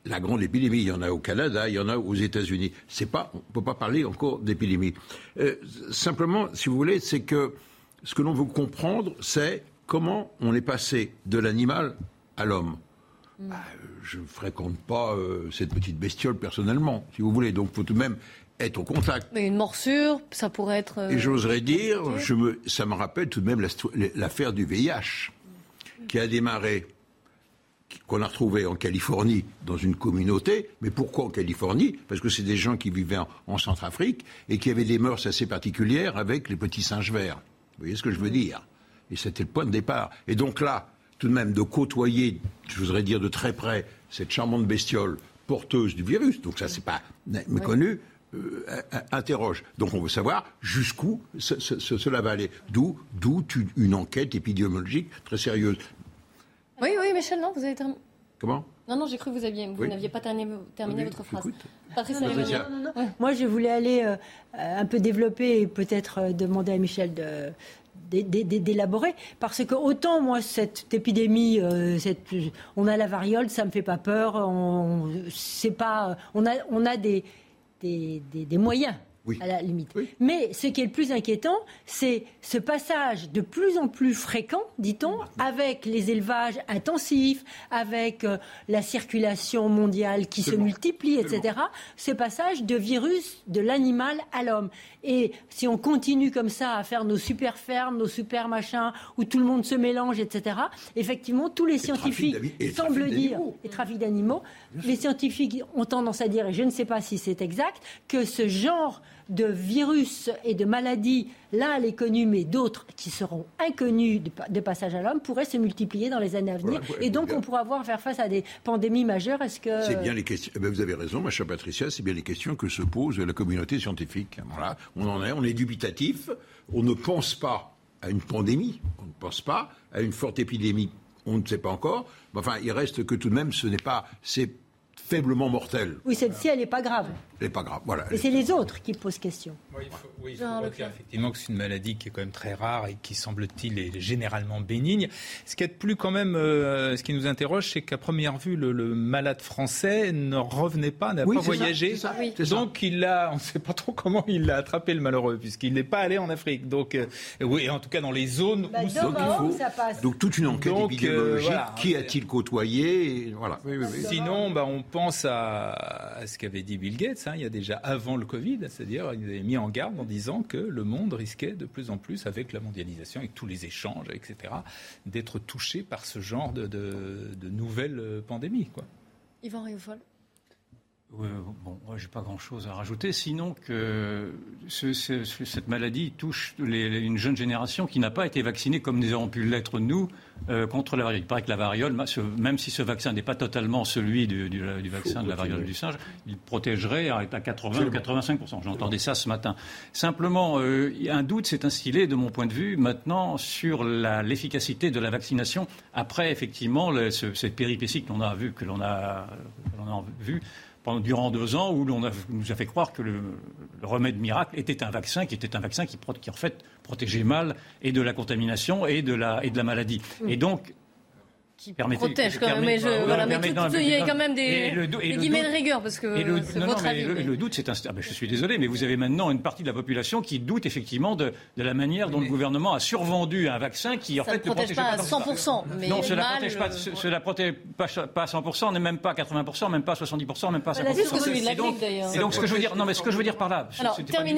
la grande épidémie. Il y en a au Canada, il y en a aux États-Unis. On peut pas parler encore d'épidémie. Euh, simplement, si vous voulez, c'est que ce que l'on veut comprendre, c'est comment on est passé de l'animal à l'homme. Mm. Ah, je ne fréquente pas euh, cette petite bestiole personnellement, si vous voulez. Donc, il faut tout de même être au contact. Mais une morsure, ça pourrait être. Euh, Et j'oserais dire, je me, ça me rappelle tout de même l'affaire du VIH, qui a démarré, qu'on a retrouvé en Californie, dans une communauté. Mais pourquoi en Californie? Parce que c'est des gens qui vivaient en, en Centrafrique et qui avaient des mœurs assez particulières avec les petits singes verts. Vous voyez ce que je veux dire? Et c'était le point de départ. Et donc là, tout de même de côtoyer, je voudrais dire de très près, cette charmante bestiole porteuse du virus, donc ça c'est pas méconnu, euh, interroge. Donc on veut savoir jusqu'où cela va aller. D'où une enquête épidémiologique très sérieuse. Oui, oui, Michel, non, vous avez terminé. Comment? Non, non, j'ai cru que vous aviez, vous n'aviez pas terminé, votre phrase. Non, non, Moi, je voulais aller euh, un peu développer et peut-être euh, demander à Michel de, d'élaborer. Parce que autant moi, cette épidémie, euh, on a la variole, ça me fait pas peur. On, pas, on a, on a des moyens à la limite. Mais ce qui est le plus inquiétant, c'est ce passage de plus en plus fréquent, dit-on, avec les élevages intensifs, avec euh, la circulation mondiale qui se multiplie, etc. Ce passage de virus de l'animal à l'homme. Et si on continue comme ça à faire nos super fermes, nos super machins, où tout le monde se mélange, etc., effectivement, tous les scientifiques semblent dire, et trafic d'animaux, les scientifiques ont tendance à dire, et je ne sais pas si c'est exact, que ce genre de virus et de maladies, l'un les connu, mais d'autres qui seront inconnus de, passage à l'homme, pourraient se multiplier dans les années à venir. et donc, on pourra voir faire face à des pandémies majeures. Est-ce que c'est bien les questions eh ben, Vous avez raison, ma chère Patricia. C'est bien les questions que se pose la communauté scientifique. Voilà, on en est, on est dubitatif. On ne pense pas à une pandémie. On ne pense pas à une forte épidémie. On ne sait pas encore. Mais enfin, il reste que tout de même, ce n'est pas, c'est faiblement mortelle. Oui, celle-ci, elle n'est pas grave. N'est pas grave, voilà. Et c'est les autres qui posent question. Oui, il faut, oui, effectivement que c'est une maladie qui est quand même très rare et qui, semble-t-il, est généralement bénigne. Ce qui est plus quand même, euh, ce qui nous interroge, c'est qu'à première vue, le, malade français ne revenait pas, n'a pas voyagé. Donc, il a, on ne sait pas trop comment il l'a attrapé, le malheureux, puisqu'il n'est pas allé en Afrique. Donc, euh, oui, en tout cas, dans les zones bah, où donc, il faut, ça passe. Donc, toute une enquête donc, épidémiologique. Euh, qui a-t-il côtoyé Voilà. Sinon, bah, on pense à, ce qu'avait dit Bill Gates il y a déjà avant le Covid, c'est-à-dire il avait mis en garde en disant que le monde risquait de plus en plus, avec la mondialisation, avec tous les échanges, etc., d'être touché par ce genre de, nouvelles pandémies. Quoi. Yvan oui, bon, moi, j'ai pas grand-chose à rajouter, sinon que cette maladie touche une jeune génération qui n'a pas été vaccinée comme nous avons pu l'être nous euh, contre la variole. Il paraît que la variole, même si ce vaccin n'est pas totalement celui du, vaccin de la variole du singe, il protégerait à 80 ou 85% J'entendais ça ce matin. Simplement, euh, un doute s'est instillé, de mon point de vue, maintenant sur l'efficacité de la vaccination après effectivement cette péripétie que l'on a vu, que l'on a, a vu pendant, durant deux ans où l'on nous a fait croire que le, remède miracle était un vaccin qui était un vaccin qui, qui en fait protégeait mal et de la contamination et de la, et de la maladie. Et donc qui protège quand même. Mais, je, voilà, mais il y a quand même des, guillemets de rigueur parce que c'est votre avis. Le, doute, c'est un. Ah ben, je suis désolé, mais vous avez maintenant une partie de la population qui doute effectivement de, de la manière dont le gouvernement a survendu un vaccin qui en fait ne protège pas à 100 mais Non, cela ne protège pas. Cela protège pas, à 100 n'est même pas à 80 même pas à 70 même pas à 50 Et donc, ce que je veux dire, non, mais ce que je veux dire par là,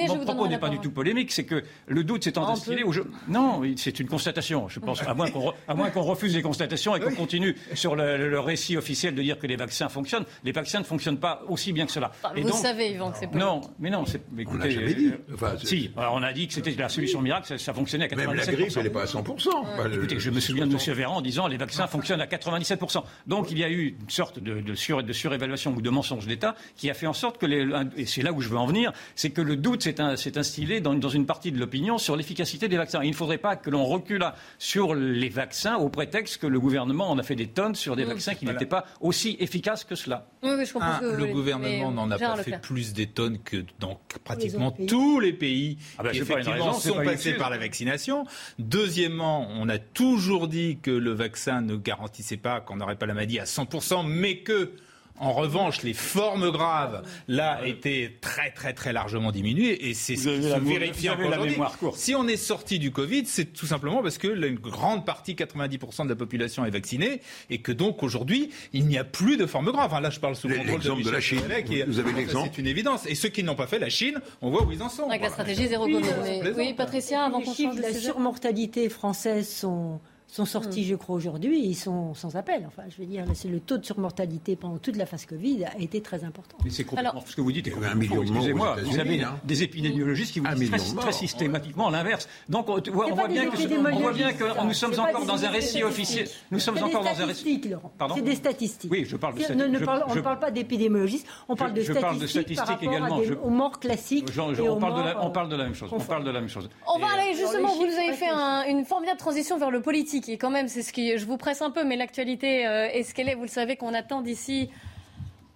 mon propos n'est pas du tout polémique, c'est que le doute s'est instillé. Non, c'est une constatation. Je pense, à moins qu'on refuse les constatations et qu'on continue sur le, le, récit officiel de dire que les vaccins fonctionnent, les vaccins ne fonctionnent pas aussi bien que cela. Ah, vous savez, Yvan, que c'est pas. Non, mais non, c'est. on n'a jamais dit. Enfin, si, alors on a dit que c'était la solution miracle, ça, ça fonctionnait à 97%. Même la grippe, elle n'est pas à 100%. Écoutez, je me souviens de M. Véran en disant les vaccins fonctionnent à 97%. Donc il y a eu une sorte de, de, sur, de surévaluation ou de mensonge d'État qui a fait en sorte que, les, et c'est là où je veux en venir, c'est que le doute s'est, un, instillé dans, dans, une partie de l'opinion sur l'efficacité des vaccins. Il ne faudrait pas que l'on recule sur les vaccins au prétexte que le gouvernement en a fait des tonnes sur des mmh. vaccins qui voilà. n'étaient pas aussi efficaces que cela. Oui, oui, je Un, que, le oui, gouvernement n'en a pas fait plus des tonnes que dans pratiquement tous les pays ah ben, qui effectivement sont passés par la vaccination. Deuxièmement, on a toujours dit que le vaccin ne garantissait pas qu'on n'aurait pas la maladie à 100%, mais que en revanche, les formes graves, là, étaient très, très, très largement diminuées. Et c'est ce qui se vérifie encore aujourd'hui. Si on est sorti du Covid, c'est tout simplement parce que une grande partie, 90% de la population est vaccinée et que donc aujourd'hui, il n'y a plus de formes graves. Enfin, là, je parle sous le contrôle de, de la Chine. Qui, vous avez l'exemple C'est une évidence. Et ceux qui n'ont pas fait la Chine, on voit où ils en sont. Avec la stratégie zéro Covid. Oui, Patricia, avant qu'on change de la surmortalité française sont sont sortis, mmh. je crois, aujourd'hui, ils sont sans appel. Enfin, je veux dire, c'est le taux de surmortalité pendant toute la phase Covid a été très important. Mais c'est complètement Alors, ce que vous dites est complètement un million Excusez-moi, vous avez hein. des épidémiologistes qui vous disent très, très, systématiquement l'inverse. Donc, on, on voit bien que, on voit bien que nous sommes encore dans un récit officiel. Nous sommes encore dans un récit. Pardon C'est des statistiques. Oui, je parle de statistiques. On ne parle pas d'épidémiologistes, on parle de statistiques par rapport aux morts classiques. On parle de la même chose. On parle de la même chose. On va aller justement. Vous nous avez fait une formidable transition vers le politique quand même, c'est ce qui je vous presse un peu, mais l'actualité euh, est ce qu'elle est. Vous le savez qu'on attend d'ici,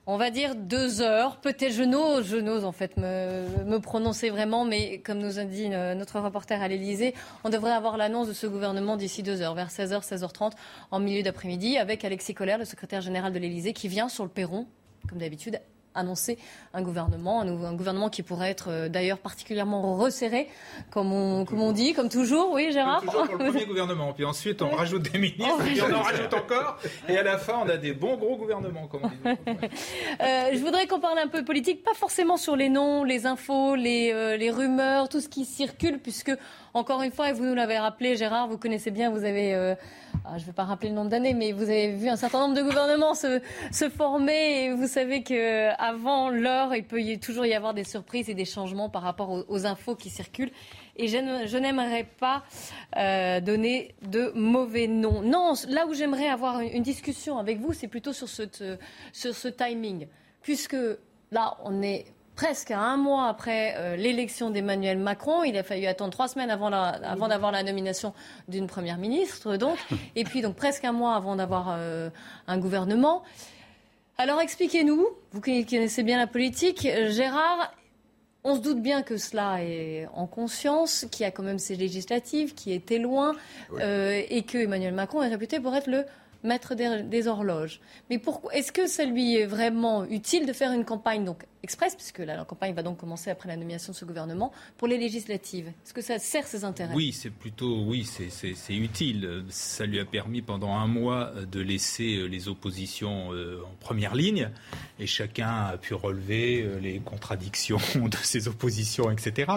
on va dire, deux heures. Peut-être je n'ose, je n'ose en fait me, me, prononcer vraiment, mais comme nous a dit euh, notre reporter à l'Elysée, on devrait avoir l'annonce de ce gouvernement d'ici deux heures, vers 16h, 16h30, en milieu d'après-midi, avec Alexis Collère, le secrétaire général de l'Elysée, qui vient sur le perron, comme d'habitude, annoncer un gouvernement, un, gouvernement qui pourrait être euh, d'ailleurs particulièrement resserré, comme on, comme on dit, comme toujours, oui Gérard comme toujours pour le premier gouvernement, puis ensuite on rajoute des ministres, puis on en rajoute. encore, et à la fin on a des bons gros gouvernements, comme on dit. euh, je voudrais qu'on parle un peu politique, pas forcément sur les noms, les infos, les, euh, les rumeurs, tout ce qui circule, puisque encore une fois, et vous nous l'avez rappelé, Gérard, vous connaissez bien, vous avez, euh, ah, je ne vais pas rappeler le nombre d'années, mais vous avez vu un certain nombre de gouvernements se, se former, et vous savez que avant l'heure, il peut toujours y avoir des surprises et des changements par rapport aux, infos qui circulent. Et je, n'aimerais pas euh, donner de mauvais noms. Non, là où j'aimerais avoir une, discussion avec vous, c'est plutôt sur ce, timing, puisque là, on est presque à un mois après euh, l'élection d'Emmanuel Macron. Il a fallu attendre trois semaines avant d'avoir la nomination d'une première ministre, donc, et puis donc presque un mois avant d'avoir euh, un gouvernement. Alors expliquez-nous, vous qui connaissez bien la politique, Gérard. On se doute bien que cela est en conscience, qu'il y a quand même ces législatives, qui étaient loin, oui. euh, et que Emmanuel Macron est réputé pour être le maître des, des horloges. Mais pourquoi est-ce que ça lui est vraiment utile de faire une campagne donc express, puisque la, la campagne va donc commencer après la nomination de ce gouvernement, pour les législatives Est-ce que ça sert ses intérêts? Oui, c'est plutôt oui, c'est utile. Ça lui a permis pendant un mois de laisser les oppositions en première ligne, et chacun a pu relever les contradictions de ces oppositions, etc.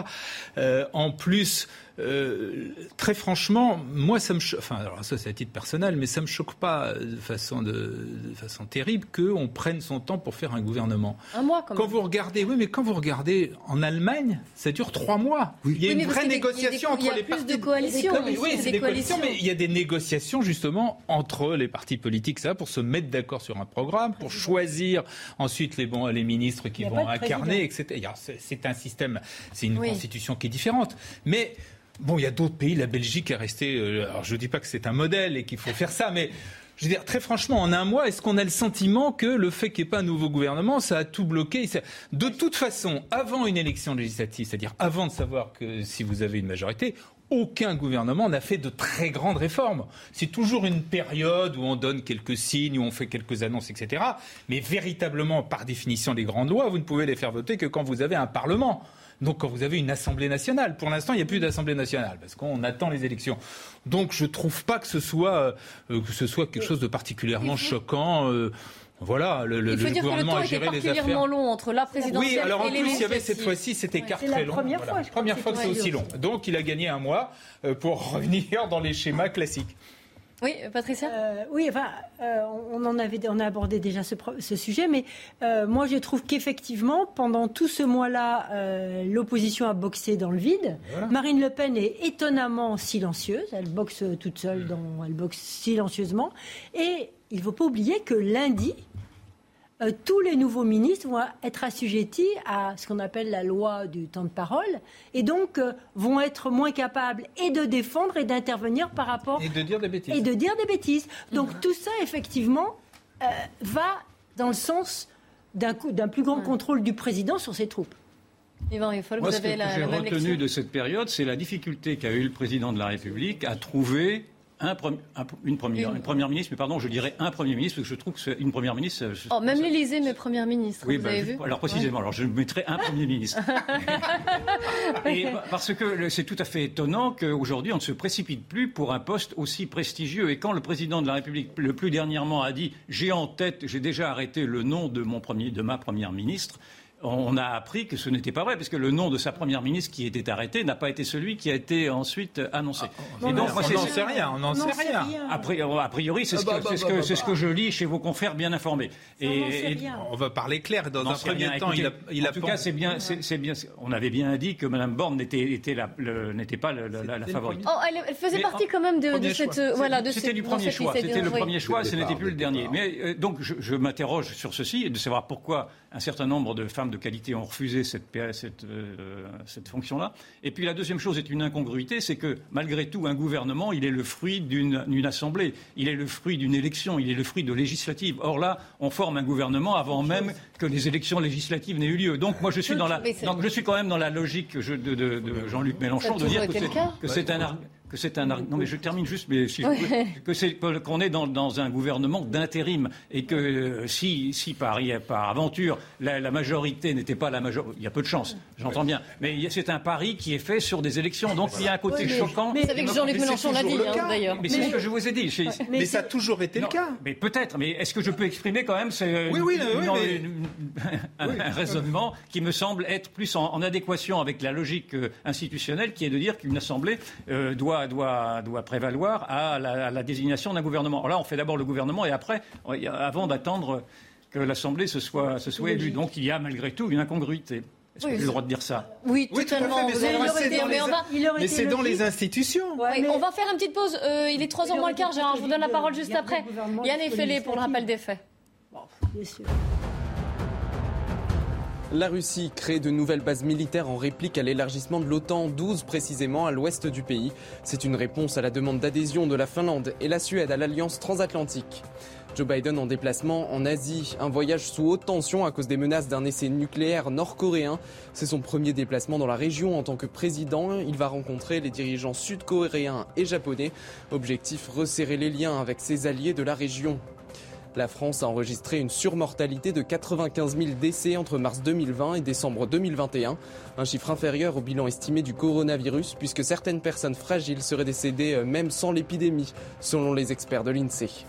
Euh, en plus, euh, très franchement, moi, ça me choque. Enfin, alors ça, c'est à titre personnel, mais ça me choque pas de façon, de, de façon terrible qu'on prenne son temps pour faire un gouvernement. Un mois, quand, quand vous regardez, oui, mais quand vous regardez en Allemagne, ça dure trois mois. Oui. Il y a oui, une vraie négociation des, entre les partis. De coalitions. Oui, oui c'est des, coalitions, mais il y a des négociations justement entre les partis politiques, ça, pour se mettre d'accord sur un programme, pour choisir ensuite les bons, les ministres qui vont incarner, etc. C'est un système, c'est une oui. constitution qui est différente, mais Bon, il y a d'autres pays, la Belgique est restée. Euh, alors, je ne dis pas que c'est un modèle et qu'il faut faire ça, mais je veux dire, très franchement, en un mois, est-ce qu'on a le sentiment que le fait qu'il n'y ait pas un nouveau gouvernement, ça a tout bloqué De toute façon, avant une élection législative, c'est-à-dire avant de savoir que si vous avez une majorité, aucun gouvernement n'a fait de très grandes réformes. C'est toujours une période où on donne quelques signes, où on fait quelques annonces, etc. Mais véritablement, par définition, les grandes lois, vous ne pouvez les faire voter que quand vous avez un Parlement. Donc quand vous avez une Assemblée nationale, pour l'instant il n'y a plus d'Assemblée nationale parce qu'on attend les élections. Donc je ne trouve pas que ce soit euh, que ce soit quelque chose de particulièrement choquant. Euh, voilà, le, gouvernement le a géré les particulièrement affaires. long entre la présidentielle Oui, alors en et plus, il y avait cette fois-ci cet écart très long. première Voilà. fois, je crois Première que fois que c'est aussi long. Donc il a gagné un mois euh, pour revenir dans les schémas classiques. Oui, Patricia? Euh, Oui, enfin, euh, on, en avait, on a abordé déjà ce, ce sujet, mais euh, moi je trouve qu'effectivement, pendant tout ce mois-là, l'opposition a boxé dans le vide. Marine Le Pen est étonnamment silencieuse, elle boxe toute seule, dans, elle boxe silencieusement. Et il ne faut pas oublier que lundi, euh, tous les nouveaux ministres vont être assujettis à ce qu'on appelle la loi du temps de parole et donc euh, vont être moins capables et de défendre et d'intervenir par rapport et de dire des bêtises et de dire des bêtises. Donc mhm. tout ça effectivement euh, va dans le sens d'un plus grand contrôle du président sur ses troupes. Yvan Moi, vous avez ce que j'ai retenu de cette période, c'est la difficulté qu'a eu le président de la République à trouver un, une, première, une première ministre, mais pardon, je dirais un premier ministre, parce que je trouve que c'est une première ministre. oh, même l'Élysée, mais première ministre. Oui, vous bah, avez vu alors précisément, alors je mettrai un premier ministre. Et, parce que c'est tout à fait étonnant qu'aujourd'hui on ne se précipite plus pour un poste aussi prestigieux. Et quand le président de la République, le plus dernièrement, a dit j'ai en tête, j'ai déjà arrêté le nom de mon premier, de ma première ministre on a appris que ce n'était pas vrai, parce que le nom de sa première ministre qui était arrêtée n'a pas été celui qui a été ensuite annoncé. Ah, et donc, on n'en sait rien, on n'en sait rien. A priori, c'est ce, ah, bah, bah, bah, ce, que je lis chez vos confrères bien informés. Et, on va parler clair. Dans un premier temps, il a, il en tout cas, c'est bien, c'est bien. On avait bien dit que Mme Borne n'était était n'était pas la, favorite. Oh, elle, faisait partie quand même de, cette voilà de C'était du premier choix. C'était le premier choix. Ce n'était plus le dernier. Mais euh, donc, je m'interroge sur ceci et de savoir pourquoi un certain nombre de femmes de qualité ont refusé cette, cette, euh, cette fonction-là. Et puis la deuxième chose est une incongruité, c'est que malgré tout, un gouvernement, il est le fruit d'une assemblée, il est le fruit d'une élection, il est le fruit de législatives. Or là, on forme un gouvernement avant même que les élections législatives n'aient eu lieu. Donc moi, je suis, dans la, donc, je suis quand même dans la logique de, de, de Jean-Luc Mélenchon de dire que c'est un que c'est un non mais je termine juste mais si que c'est qu'on est dans, dans, un gouvernement d'intérim et que euh, si si par par aventure la, majorité n'était pas la majorité il y a peu de chance j'entends bien mais c'est un pari qui est fait sur des élections donc il y a un côté choquant. mais, avec Jean-Luc Mélenchon l'a dit hein, d'ailleurs. Mais, c'est ce que je vous ai dit mais, ça a toujours été le cas. mais peut-être mais est-ce que je peux exprimer quand même c'est oui, oui, un, raisonnement qui me semble être plus en, adéquation avec la logique euh, institutionnelle qui est de dire qu'une assemblée euh, doit doit, doit, prévaloir à la, désignation d'un gouvernement. Alors là, on fait d'abord le gouvernement et après, avant d'attendre que l'Assemblée se soit, se soit élue. Donc il y a malgré tout une incongruité. Est-ce que j'ai le droit de dire ça? Oui, totalement. mais c'est dans, les institutions. On va faire une petite pause. Euh, il est 3h moins le quart, Gérard. Je vous donne la parole juste après. Yann Effelé pour le rappel des faits. bien sûr. La Russie crée de nouvelles bases militaires en réplique à l'élargissement de l'OTAN, 12 précisément à l'ouest du pays. C'est une réponse à la demande d'adhésion de la Finlande et la Suède à l'alliance transatlantique. Joe Biden en déplacement en Asie, un voyage sous haute tension à cause des menaces d'un essai nucléaire nord-coréen. C'est son premier déplacement dans la région en tant que président. Il va rencontrer les dirigeants sud-coréens et japonais. Objectif resserrer les liens avec ses alliés de la région. La France a enregistré une surmortalité de 95 000 décès entre mars 2020 et décembre 2021, un chiffre inférieur au bilan estimé du coronavirus puisque certaines personnes fragiles seraient décédées euh, même sans l'épidémie, selon les experts de l'INSEE.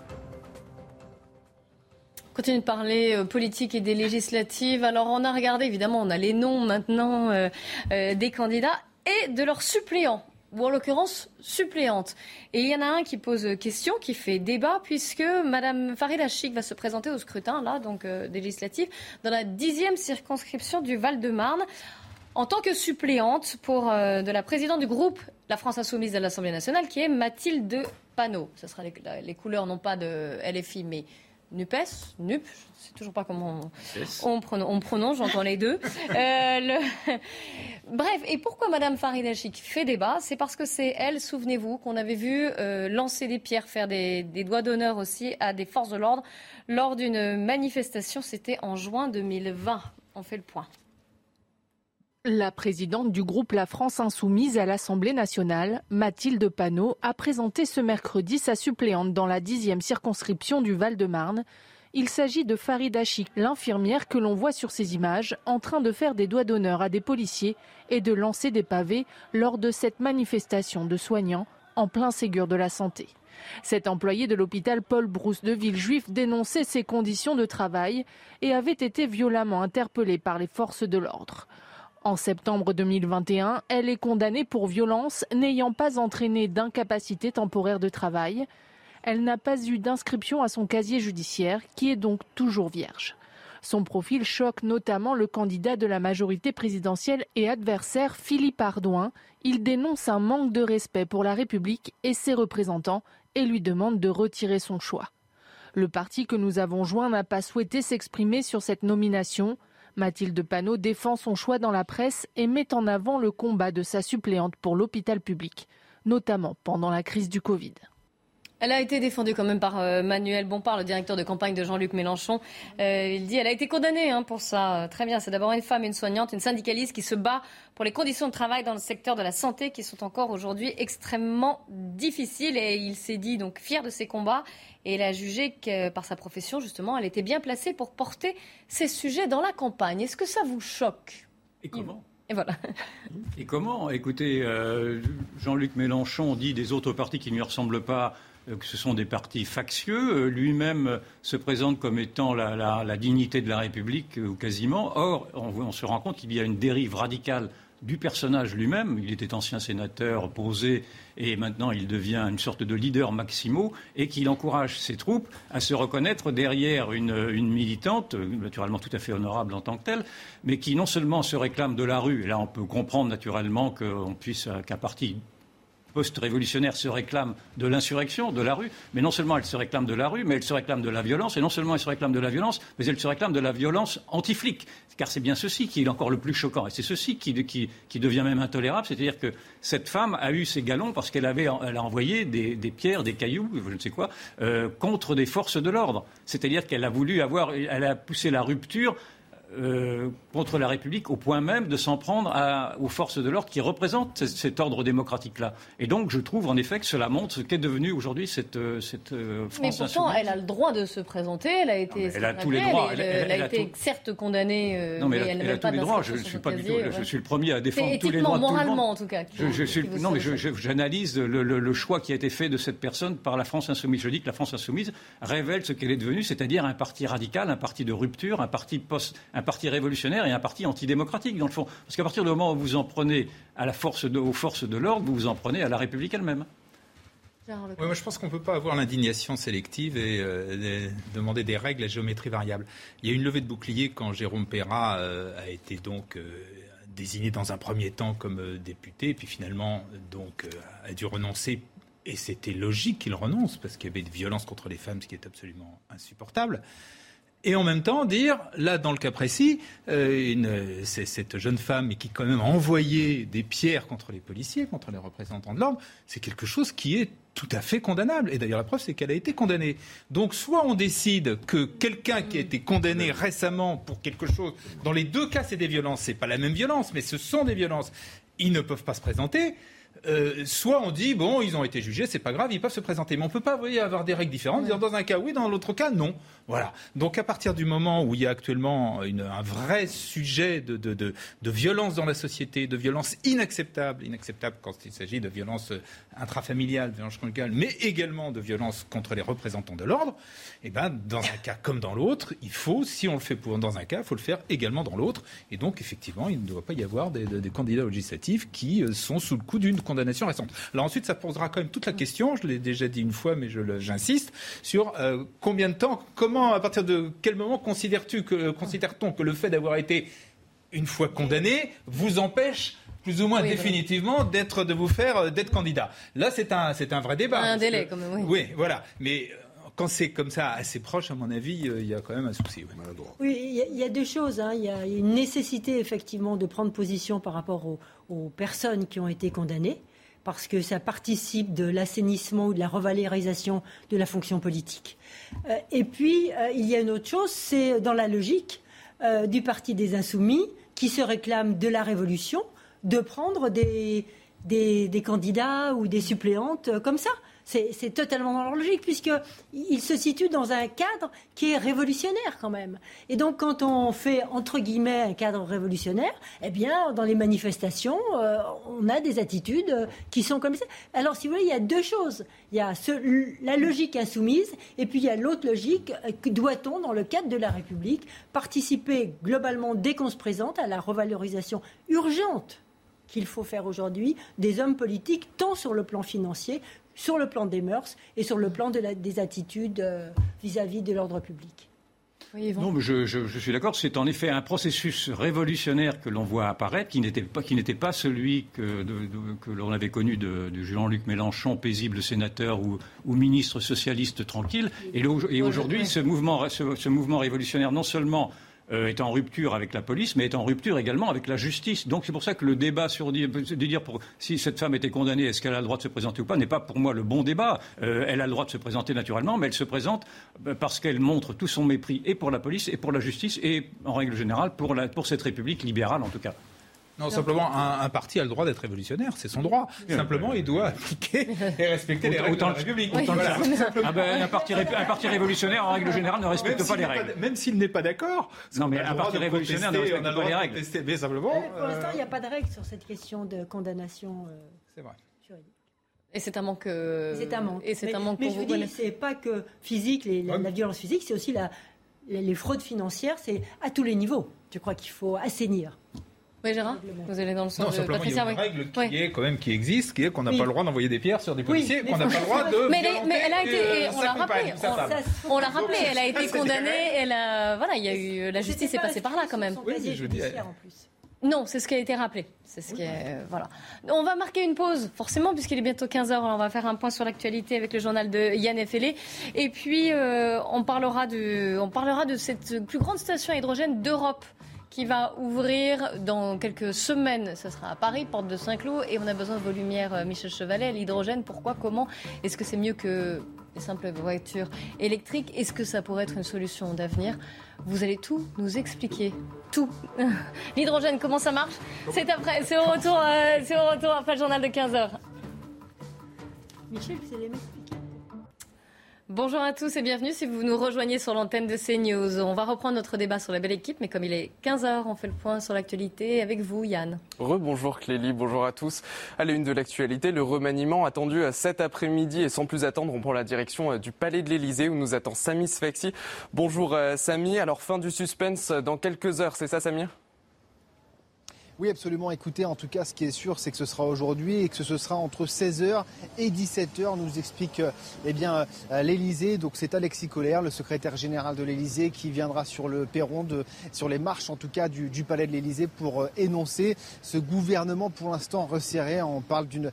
continue de parler euh, politique et des législatives. Alors on a regardé, évidemment, on a les noms maintenant euh, des candidats et de leurs suppléants ou en l'occurrence suppléante. Et il y en a un qui pose question, qui fait débat, puisque Madame Farida Chic va se présenter au scrutin, là, donc euh, législatif, dans la dixième circonscription du Val-de-Marne, en tant que suppléante euh, de la présidente du groupe La France Insoumise de l'Assemblée nationale, qui est Mathilde Panot. Ce sera les, les couleurs non pas de LFI, mais NUPES, NUP, je ne sais toujours pas comment on, prononce, j'entends les deux. Euh, Bref, et pourquoi Madame Farid fait débat? C'est parce que c'est elle, souvenez-vous, qu'on avait vu euh, lancer des pierres, faire des, des doigts d'honneur aussi à des forces de l'ordre lors d'une manifestation, c'était en juin 2020. On fait le point. La présidente du groupe La France Insoumise à l'Assemblée nationale, Mathilde Panot, a présenté ce mercredi sa suppléante dans la dixième circonscription du Val-de-Marne. Il s'agit de Farid Achik, l'infirmière que l'on voit sur ces images, en train de faire des doigts d'honneur à des policiers et de lancer des pavés lors de cette manifestation de soignants en plein Ségur de la santé. Cet employé de l'hôpital Paul Brousse de Villejuif dénonçait ses conditions de travail et avait été violemment interpellé par les forces de l'ordre. En septembre 2021, elle est condamnée pour violence n'ayant pas entraîné d'incapacité temporaire de travail. Elle n'a pas eu d'inscription à son casier judiciaire, qui est donc toujours vierge. Son profil choque notamment le candidat de la majorité présidentielle et adversaire Philippe Ardouin. Il dénonce un manque de respect pour la République et ses représentants et lui demande de retirer son choix. Le parti que nous avons joint n'a pas souhaité s'exprimer sur cette nomination. Mathilde Panot défend son choix dans la presse et met en avant le combat de sa suppléante pour l'hôpital public, notamment pendant la crise du Covid. Elle a été défendue quand même par euh, Manuel Bompard, le directeur de campagne de Jean-Luc Mélenchon. Euh, il dit elle a été condamnée hein, pour ça. Très bien, c'est d'abord une femme, une soignante, une syndicaliste qui se bat pour les conditions de travail dans le secteur de la santé qui sont encore aujourd'hui extrêmement difficiles. Et il s'est dit donc fier de ses combats. Et il a jugé que par sa profession, justement, elle était bien placée pour porter ces sujets dans la campagne. Est-ce que ça vous choque Et comment et voilà. Et comment? Écoutez, euh, Jean-Luc Mélenchon dit des autres partis qui ne lui ressemblent pas euh, que ce sont des partis factieux. Euh, lui-même se présente comme étant la, dignité de la République, ou quasiment. Or, on, se rend compte qu'il y a une dérive radicale du personnage lui-même. Il était ancien sénateur posé et maintenant il devient une sorte de leader maximo et qu'il encourage ses troupes à se reconnaître derrière une, militante, naturellement tout à fait honorable en tant que telle, mais qui non seulement se réclame de la rue, et là on peut comprendre naturellement qu'on puisse, qu'un parti post-révolutionnaire se réclame de l'insurrection, de la rue, mais non seulement elle se réclame de la rue, mais elle se réclame de la violence, et non seulement elle se réclame de la violence, mais elle se réclame de la violence anti-flic, car c'est bien ceci qui est encore le plus choquant, et c'est ceci qui, devient même intolérable, c'est-à-dire que cette femme a eu ses galons parce qu'elle avait, elle a envoyé des, pierres, des cailloux, je ne sais quoi, euh, contre des forces de l'ordre, c'est-à-dire qu'elle a voulu avoir, elle a poussé la rupture euh, contre la République au point même de s'en prendre aux forces de l'ordre qui représentent cet ordre démocratique-là. Et donc, je trouve en effet que cela montre ce qu'est devenu aujourd'hui cette, euh, cette euh, France Mais pourtant, elle a le droit de se présenter. Elle a été, elle a tous les droits. Elle, a, été certes condamnée. non, mais elle, a, tous les droits. Je, suis pas du tout. Je suis le premier à défendre tous les droits. Moralement, en tout cas. Je, suis, non, mais j'analyse le, le, choix qui a été fait de cette personne par la France insoumise. Je dis que la France insoumise révèle ce qu'elle est devenue, c'est-à-dire un parti radical, un parti de rupture, un parti post, un parti révolutionnaire et un parti antidémocratique, dans le fond. Parce qu'à partir du moment où vous en prenez à la force aux forces de l'ordre, vous vous en prenez à la République elle-même. moi, je pense qu'on ne peut pas avoir l'indignation sélective et euh, demander des règles à géométrie variable. Il y a une levée de bouclier quand Jérôme Perra euh, a été donc euh, désigné dans un premier temps comme député, puis finalement donc a dû renoncer. Et c'était logique qu'il renonce parce qu'il y avait des violences contre les femmes, ce qui est absolument insupportable et en même temps dire, là dans le cas précis, euh, cette jeune femme qui quand même a envoyé des pierres contre les policiers, contre les représentants de l'ordre, c'est quelque chose qui est tout à fait condamnable. Et d'ailleurs la preuve c'est qu'elle a été condamnée. Donc soit on décide que quelqu'un qui a été condamné récemment pour quelque chose, dans les deux cas c'est des violences, c'est pas la même violence, mais ce sont des violences, ils ne peuvent pas se présenter. Euh, soit on dit bon, ils ont été jugés, c'est pas grave, ils peuvent se présenter. Mais on peut pas voyez, avoir des règles différentes. Dans un cas oui, dans l'autre cas non. Voilà. Donc à partir du moment où il y a actuellement un vrai sujet de, de, de, de, violence dans la société, de violence inacceptable, inacceptable quand il s'agit de violence intrafamiliale, violence conjugale, mais également de violence contre les représentants de l'ordre, eh ben dans un cas comme dans l'autre, il faut, si on le fait pour dans un cas, il faut le faire également dans l'autre. Et donc effectivement, il ne doit pas y avoir des, des candidats législatifs qui euh, sont sous le coup d'une condamnation récente. Alors ensuite, ça posera quand même toute la question, je l'ai déjà dit une fois, mais j'insiste, sur euh, combien de temps, comment, à partir de quel moment considères-tu que, considère-t-on que le fait d'avoir été une fois condamné vous empêche plus ou moins définitivement d'être de vous faire euh, d'être candidat? Là, c'est un c'est un vrai débat. Un délai, quand même. Oui. oui, voilà. Mais euh, quand c'est comme ça assez proche, à mon avis, il y a quand même un souci. Oui, il y, a deux choses. Hein. Il y a une nécessité effectivement de prendre position par rapport aux personnes qui ont été condamnées parce que ça participe de l'assainissement ou de la revalorisation de la fonction politique. Euh, et puis, euh, il y a une autre chose, c'est dans la logique euh, du Parti des Insoumis, qui se réclame de la Révolution, de prendre des, des candidats ou des suppléantes comme ça. C'est totalement dans leur logique, puisqu'il se situe dans un cadre qui est révolutionnaire quand même. Et donc, quand on fait, entre guillemets, un cadre révolutionnaire, eh bien, dans les manifestations, euh, on a des attitudes qui sont comme ça. Alors, si vous voulez, il y a deux choses. Il y a la logique insoumise, et puis il y a l'autre logique. Doit-on, dans le cadre de la République, participer globalement, dès qu'on se présente, à la revalorisation urgente qu'il faut faire aujourd'hui des hommes politiques, tant sur le plan financier sur le plan des mœurs et sur le plan des attitudes vis à -vis de l'ordre public. Non, mais je, je, je suis d'accord. C'est en effet un processus révolutionnaire que l'on voit apparaître, qui n'était pas, qui n'était pas celui que, de, de, que l'on avait connu de, de Jean-Luc Mélenchon, paisible sénateur ou, ou ministre socialiste tranquille. Et, et aujourd'hui, ce mouvement, ce, ce mouvement révolutionnaire, non seulement euh, est en rupture avec la police, mais est en rupture également avec la justice. Donc c'est pour ça que le débat sur de dire si cette femme était condamnée, est-ce qu'elle a le droit de se présenter ou pas, n'est pas pour moi le bon débat. Euh, elle a le droit de se présenter naturellement, mais elle se présente euh, parce qu'elle montre tout son mépris et pour la police et pour la justice et en règle générale pour cette République libérale en tout cas. Non, simplement, un, un, parti a le droit d'être révolutionnaire, c'est son droit. Simplement, il doit appliquer et respecter les règles de la République. Oui. Voilà. Ah ben, un, parti, un, parti, révolutionnaire, en règle générale, ne respecte même pas les règles. Pas, même s'il n'est pas d'accord. Non, mais un parti révolutionnaire ne respecte pas les règles. Mais simplement. Mais pour l'instant, il n'y a pas de règles sur cette question de condamnation. Euh, c'est vrai. Et c'est un manque. Euh... C'est un manque. Et c'est un manque mais pour je vous. dis, c'est pas que physique, les, la, la violence physique, c'est aussi la, les, les fraudes financières, c'est à tous les niveaux. Je crois qu'il faut assainir. Oui, Gérard Vous allez dans le sens non, de simplement, Patricia, il y a une oui. règle qui, oui. est, quand même, qui existe, qui est qu'on n'a Oui. pas le droit d'envoyer des pierres sur des policiers, Oui, qu'on n'a pas le droit de. Mais, elle, mais elle a été, euh, et on l'a rappelé, on, on l'a rappelé, elle a été condamnée, elle a, voilà, il y a eu, la justice est passée par là quand même. Oui, je dis. Non, c'est ce qui a été rappelé. C'est ce qui est, voilà. On va marquer une pause, forcément, puisqu'il est bientôt 15h. On va faire un point sur l'actualité avec le journal de Yann Effelé. Et puis, euh, on, parlera de, on parlera de cette plus grande station à hydrogène d'Europe qui va ouvrir dans quelques semaines. Ce sera à Paris, porte de Saint-Cloud. Et on a besoin de vos lumières, euh, Michel Chevalet. L'hydrogène, pourquoi, comment Est-ce que c'est mieux que les simples voitures électriques? Est-ce que ça pourrait être une solution d'avenir? Vous allez tout nous expliquer. Tout. L'hydrogène, comment ça marche? C'est après, c'est au retour, euh, c'est au retour après le journal de 15h. Michel, vous allez m'expliquer. Bonjour à tous et bienvenue si vous nous rejoignez sur l'antenne de CNews. On va reprendre notre débat sur la belle équipe, mais comme il est 15h, on fait le point sur l'actualité avec vous, Yann. Rebonjour Clélie, bonjour à tous. À la une de l'actualité, le remaniement attendu cet après-midi et sans plus attendre, on prend la direction du Palais de l'Elysée où nous attend Samy Sfaxi. Bonjour Samy, alors fin du suspense dans quelques heures, c'est ça Samir? Oui, absolument. Écoutez, en tout cas, ce qui est sûr, c'est que ce sera aujourd'hui et que ce sera entre 16h et 17h, nous explique eh bien l'Elysée. Donc c'est Alexis Collère, le secrétaire général de l'Elysée, qui viendra sur le perron, de, sur les marches en tout cas du, du palais de l'Elysée pour énoncer ce gouvernement pour l'instant resserré. On parle d'une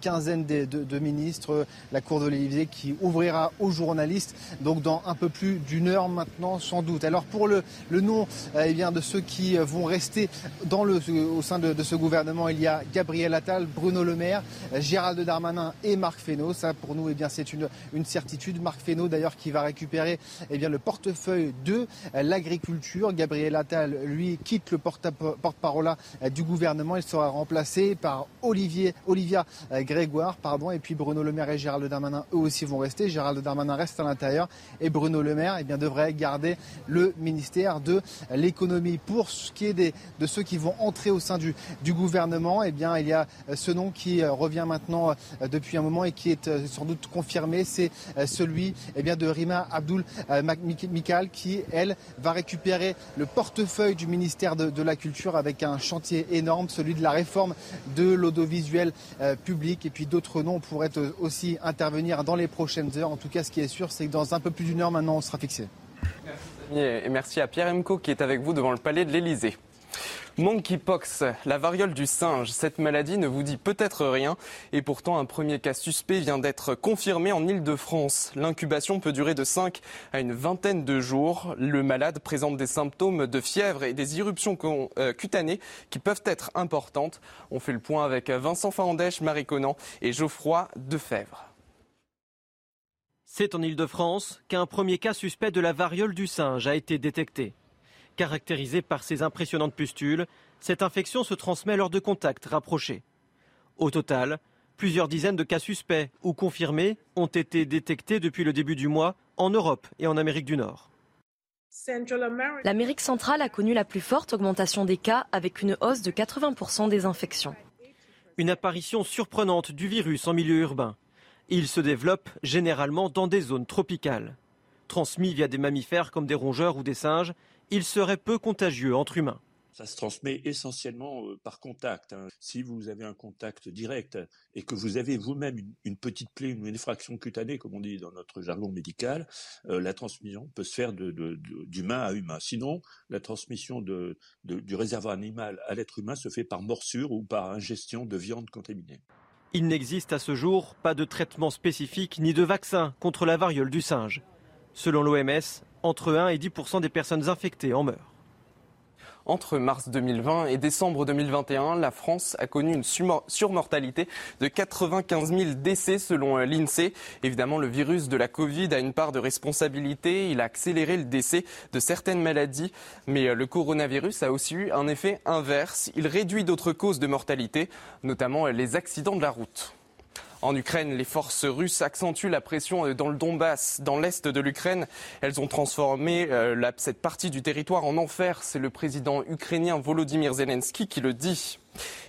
quinzaine de, de, de, ministres, la cour de l'Elysée qui ouvrira aux journalistes, donc dans un peu plus d'une heure maintenant sans doute. Alors pour le, le nom eh bien, de ceux qui vont rester dans le au sein de, ce gouvernement, il y a Gabriel Attal, Bruno Le Maire, Gérald Darmanin et Marc Fesneau. Ça, pour nous, eh bien, c'est une, certitude. Marc Fesneau, d'ailleurs, qui va récupérer eh bien, le portefeuille de l'agriculture. Gabriel Attal, lui, quitte le porte-parole du gouvernement. Il sera remplacé par Olivier, Olivia Grégoire, pardon. Et puis Bruno Le Maire et Gérald Darmanin, eux aussi, vont rester. Gérald Darmanin reste à l'intérieur et Bruno Le Maire, eh bien, devrait garder le ministère de l'économie. Pour ce qui est de ceux qui vont entrer au sein du, gouvernement, eh bien, il y a ce nom qui revient maintenant depuis un moment et qui est sans doute confirmé, c'est celui eh bien, de Rima Abdul Mikal qui, elle, va récupérer le portefeuille du ministère de, la Culture avec un chantier énorme, celui de la réforme de l'audiovisuel euh, public. Et puis d'autres noms pourraient aussi intervenir dans les prochaines heures. En tout cas, ce qui est sûr, c'est que dans un peu plus d'une heure maintenant, on sera fixé. Merci, et merci à Pierre Emco qui est avec vous devant le palais de l'Elysée. Monkeypox, la variole du singe. Cette maladie ne vous dit peut-être rien et pourtant un premier cas suspect vient d'être confirmé en Ile-de-France. L'incubation peut durer de 5 à une vingtaine de jours. Le malade présente des symptômes de fièvre et des irruptions cutanées qui peuvent être importantes. On fait le point avec Vincent Fandèche, Marie Conan et Geoffroy Defebvre. C'est en Ile-de-France qu'un premier cas suspect de la variole du singe a été détecté. Caractérisée par ses impressionnantes pustules, cette infection se transmet lors de contacts rapprochés. Au total, plusieurs dizaines de cas suspects ou confirmés ont été détectés depuis le début du mois en Europe et en Amérique du Nord. L'Amérique centrale a connu la plus forte augmentation des cas avec une hausse de 80% des infections. Une apparition surprenante du virus en milieu urbain. Il se développe généralement dans des zones tropicales. Transmis via des mammifères comme des rongeurs ou des singes, il serait peu contagieux entre humains. Ça se transmet essentiellement euh, par contact. Hein. Si vous avez un contact direct et que vous avez vous-même une, petite plaie, une effraction cutanée, comme on dit dans notre jargon médical, euh, la transmission peut se faire d'humain à humain. Sinon, la transmission du réservoir animal à l'être humain se fait par morsure ou par ingestion de viande contaminée. Il n'existe à ce jour pas de traitement spécifique ni de vaccin contre la variole du singe. Selon l'OMS, entre 1 et 10% des personnes infectées en meurent. Entre mars 2020 et décembre 2021, la France a connu une surmortalité de 95 000 décès selon euh, l'INSEE. Évidemment, le virus de la Covid a une part de responsabilité. Il a accéléré le décès de certaines maladies. Mais euh, le coronavirus a aussi eu un effet inverse. Il réduit d'autres causes de mortalité, notamment euh, les accidents de la route. En Ukraine, les forces russes accentuent la pression dans le Donbass, dans l'est de l'Ukraine. Elles ont transformé euh, cette partie du territoire en enfer. C'est le président ukrainien Volodymyr Zelensky qui le dit.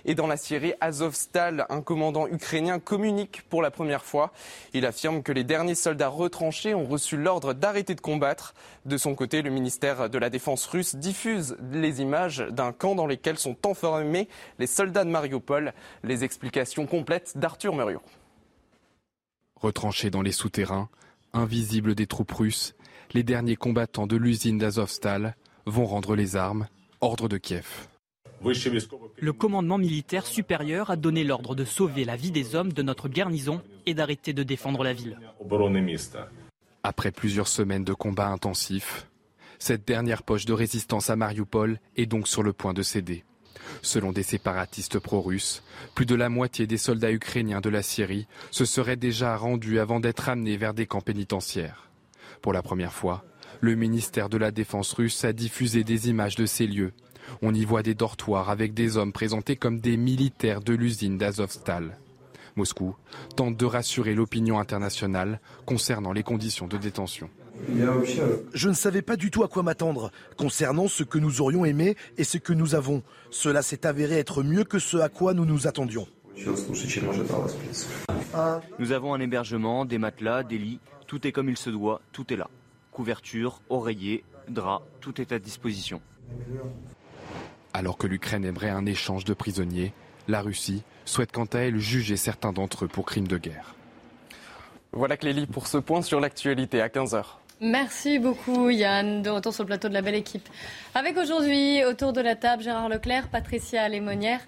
Et dans la Syrie, Azovstal, un commandant ukrainien communique pour la première fois. Il affirme que les derniers soldats retranchés ont reçu l'ordre d'arrêter de combattre. De son côté, le ministère de la Défense russe diffuse les images d'un camp dans lequel sont enfermés les soldats de Mariupol. Les explications complètes d'Arthur Muriot. Retranchés dans les souterrains, invisibles des troupes russes, les derniers combattants de l'usine d'Azovstal vont rendre les armes, ordre de Kiev. Le commandement militaire supérieur a donné l'ordre de sauver la vie des hommes de notre garnison et d'arrêter de défendre la ville. Après plusieurs semaines de combats intensifs, cette dernière poche de résistance à Mariupol est donc sur le point de céder. Selon des séparatistes pro-russes, plus de la moitié des soldats ukrainiens de la Syrie se seraient déjà rendus avant d'être amenés vers des camps pénitentiaires. Pour la première fois, le ministère de la Défense russe a diffusé des images de ces lieux. On y voit des dortoirs avec des hommes présentés comme des militaires de l'usine d'Azovstal. Moscou tente de rassurer l'opinion internationale concernant les conditions de détention. Je ne savais pas du tout à quoi m'attendre concernant ce que nous aurions aimé et ce que nous avons. Cela s'est avéré être mieux que ce à quoi nous nous attendions. Nous avons un hébergement, des matelas, des lits, tout est comme il se doit, tout est là. Couverture, oreiller, drap, tout est à disposition. Alors que l'Ukraine aimerait un échange de prisonniers, la Russie souhaite quant à elle juger certains d'entre eux pour crimes de guerre. Voilà Clélie pour ce point sur l'actualité à 15h. Merci beaucoup Yann, de retour sur le plateau de la belle équipe. Avec aujourd'hui, autour de la table, Gérard Leclerc, Patricia Lémonière,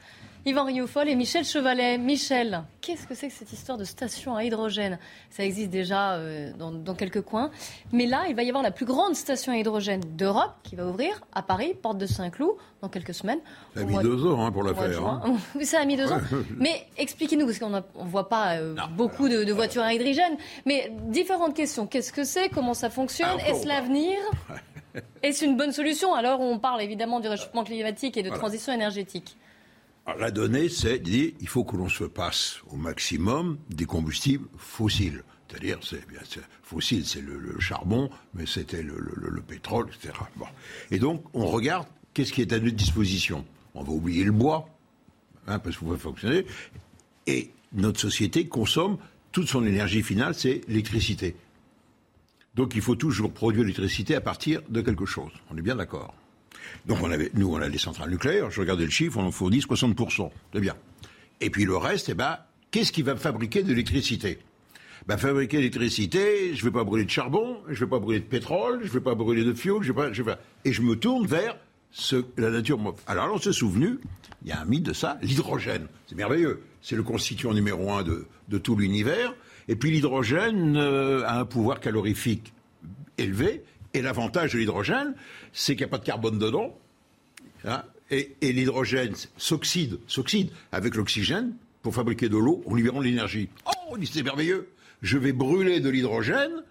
Yvan Rioufol et Michel Chevalet. Michel, qu'est-ce que c'est que cette histoire de station à hydrogène? Ça existe déjà euh, dans, quelques coins. Mais là, il va y avoir la plus grande station à hydrogène d'Europe qui va ouvrir à Paris, porte de Saint-Cloud, dans quelques semaines. Ça a mis deux ans hein, pour la faire. Hein. Ça a mis deux ans. Mais expliquez-nous, parce qu'on ne voit pas euh, beaucoup de, voitures à hydrogène. Mais différentes questions. Qu'est-ce que c'est? Comment ça fonctionne? Ah, Est-ce l'avenir? Est-ce une bonne solution? Alors, on parle évidemment du réchauffement climatique et de transition énergétique la donnée, c'est dit il faut que l'on se passe au maximum des combustibles fossiles. C'est-à-dire, c'est bien fossile, c'est le, charbon, mais c'était le, pétrole, etc. Et donc, on regarde qu'est-ce qui est à notre disposition. On va oublier le bois, hein, parce qu'il faut fonctionner. Et notre société consomme toute son énergie finale, c'est l'électricité. Donc, il faut toujours produire l'électricité à partir de quelque chose. On est bien d'accord. Donc on avait, nous, on a des centrales nucléaires. Je regardais le chiffre, on en fournit 60%. C'est bien. Et puis le reste, eh ben, qu'est-ce qui va fabriquer de l'électricité? Ben, fabriquer l'électricité, je ne vais pas brûler de charbon, je ne vais pas brûler de pétrole, je ne vais pas brûler de fioul, je vais pas, vais et je me tourne vers ce, la nature. Alors, on s'est souvenu, il y a un mythe de ça, l'hydrogène. C'est merveilleux. C'est le constituant numéro un de, de tout l'univers. Et puis l'hydrogène euh, a un pouvoir calorifique élevé. Et l'avantage de l'hydrogène, c'est qu'il n'y a pas de carbone dedans. Hein, et, l'hydrogène s'oxyde, s'oxyde avec l'oxygène pour fabriquer de l'eau en libérant de l'énergie. Oh, c'est merveilleux. Je vais brûler de l'hydrogène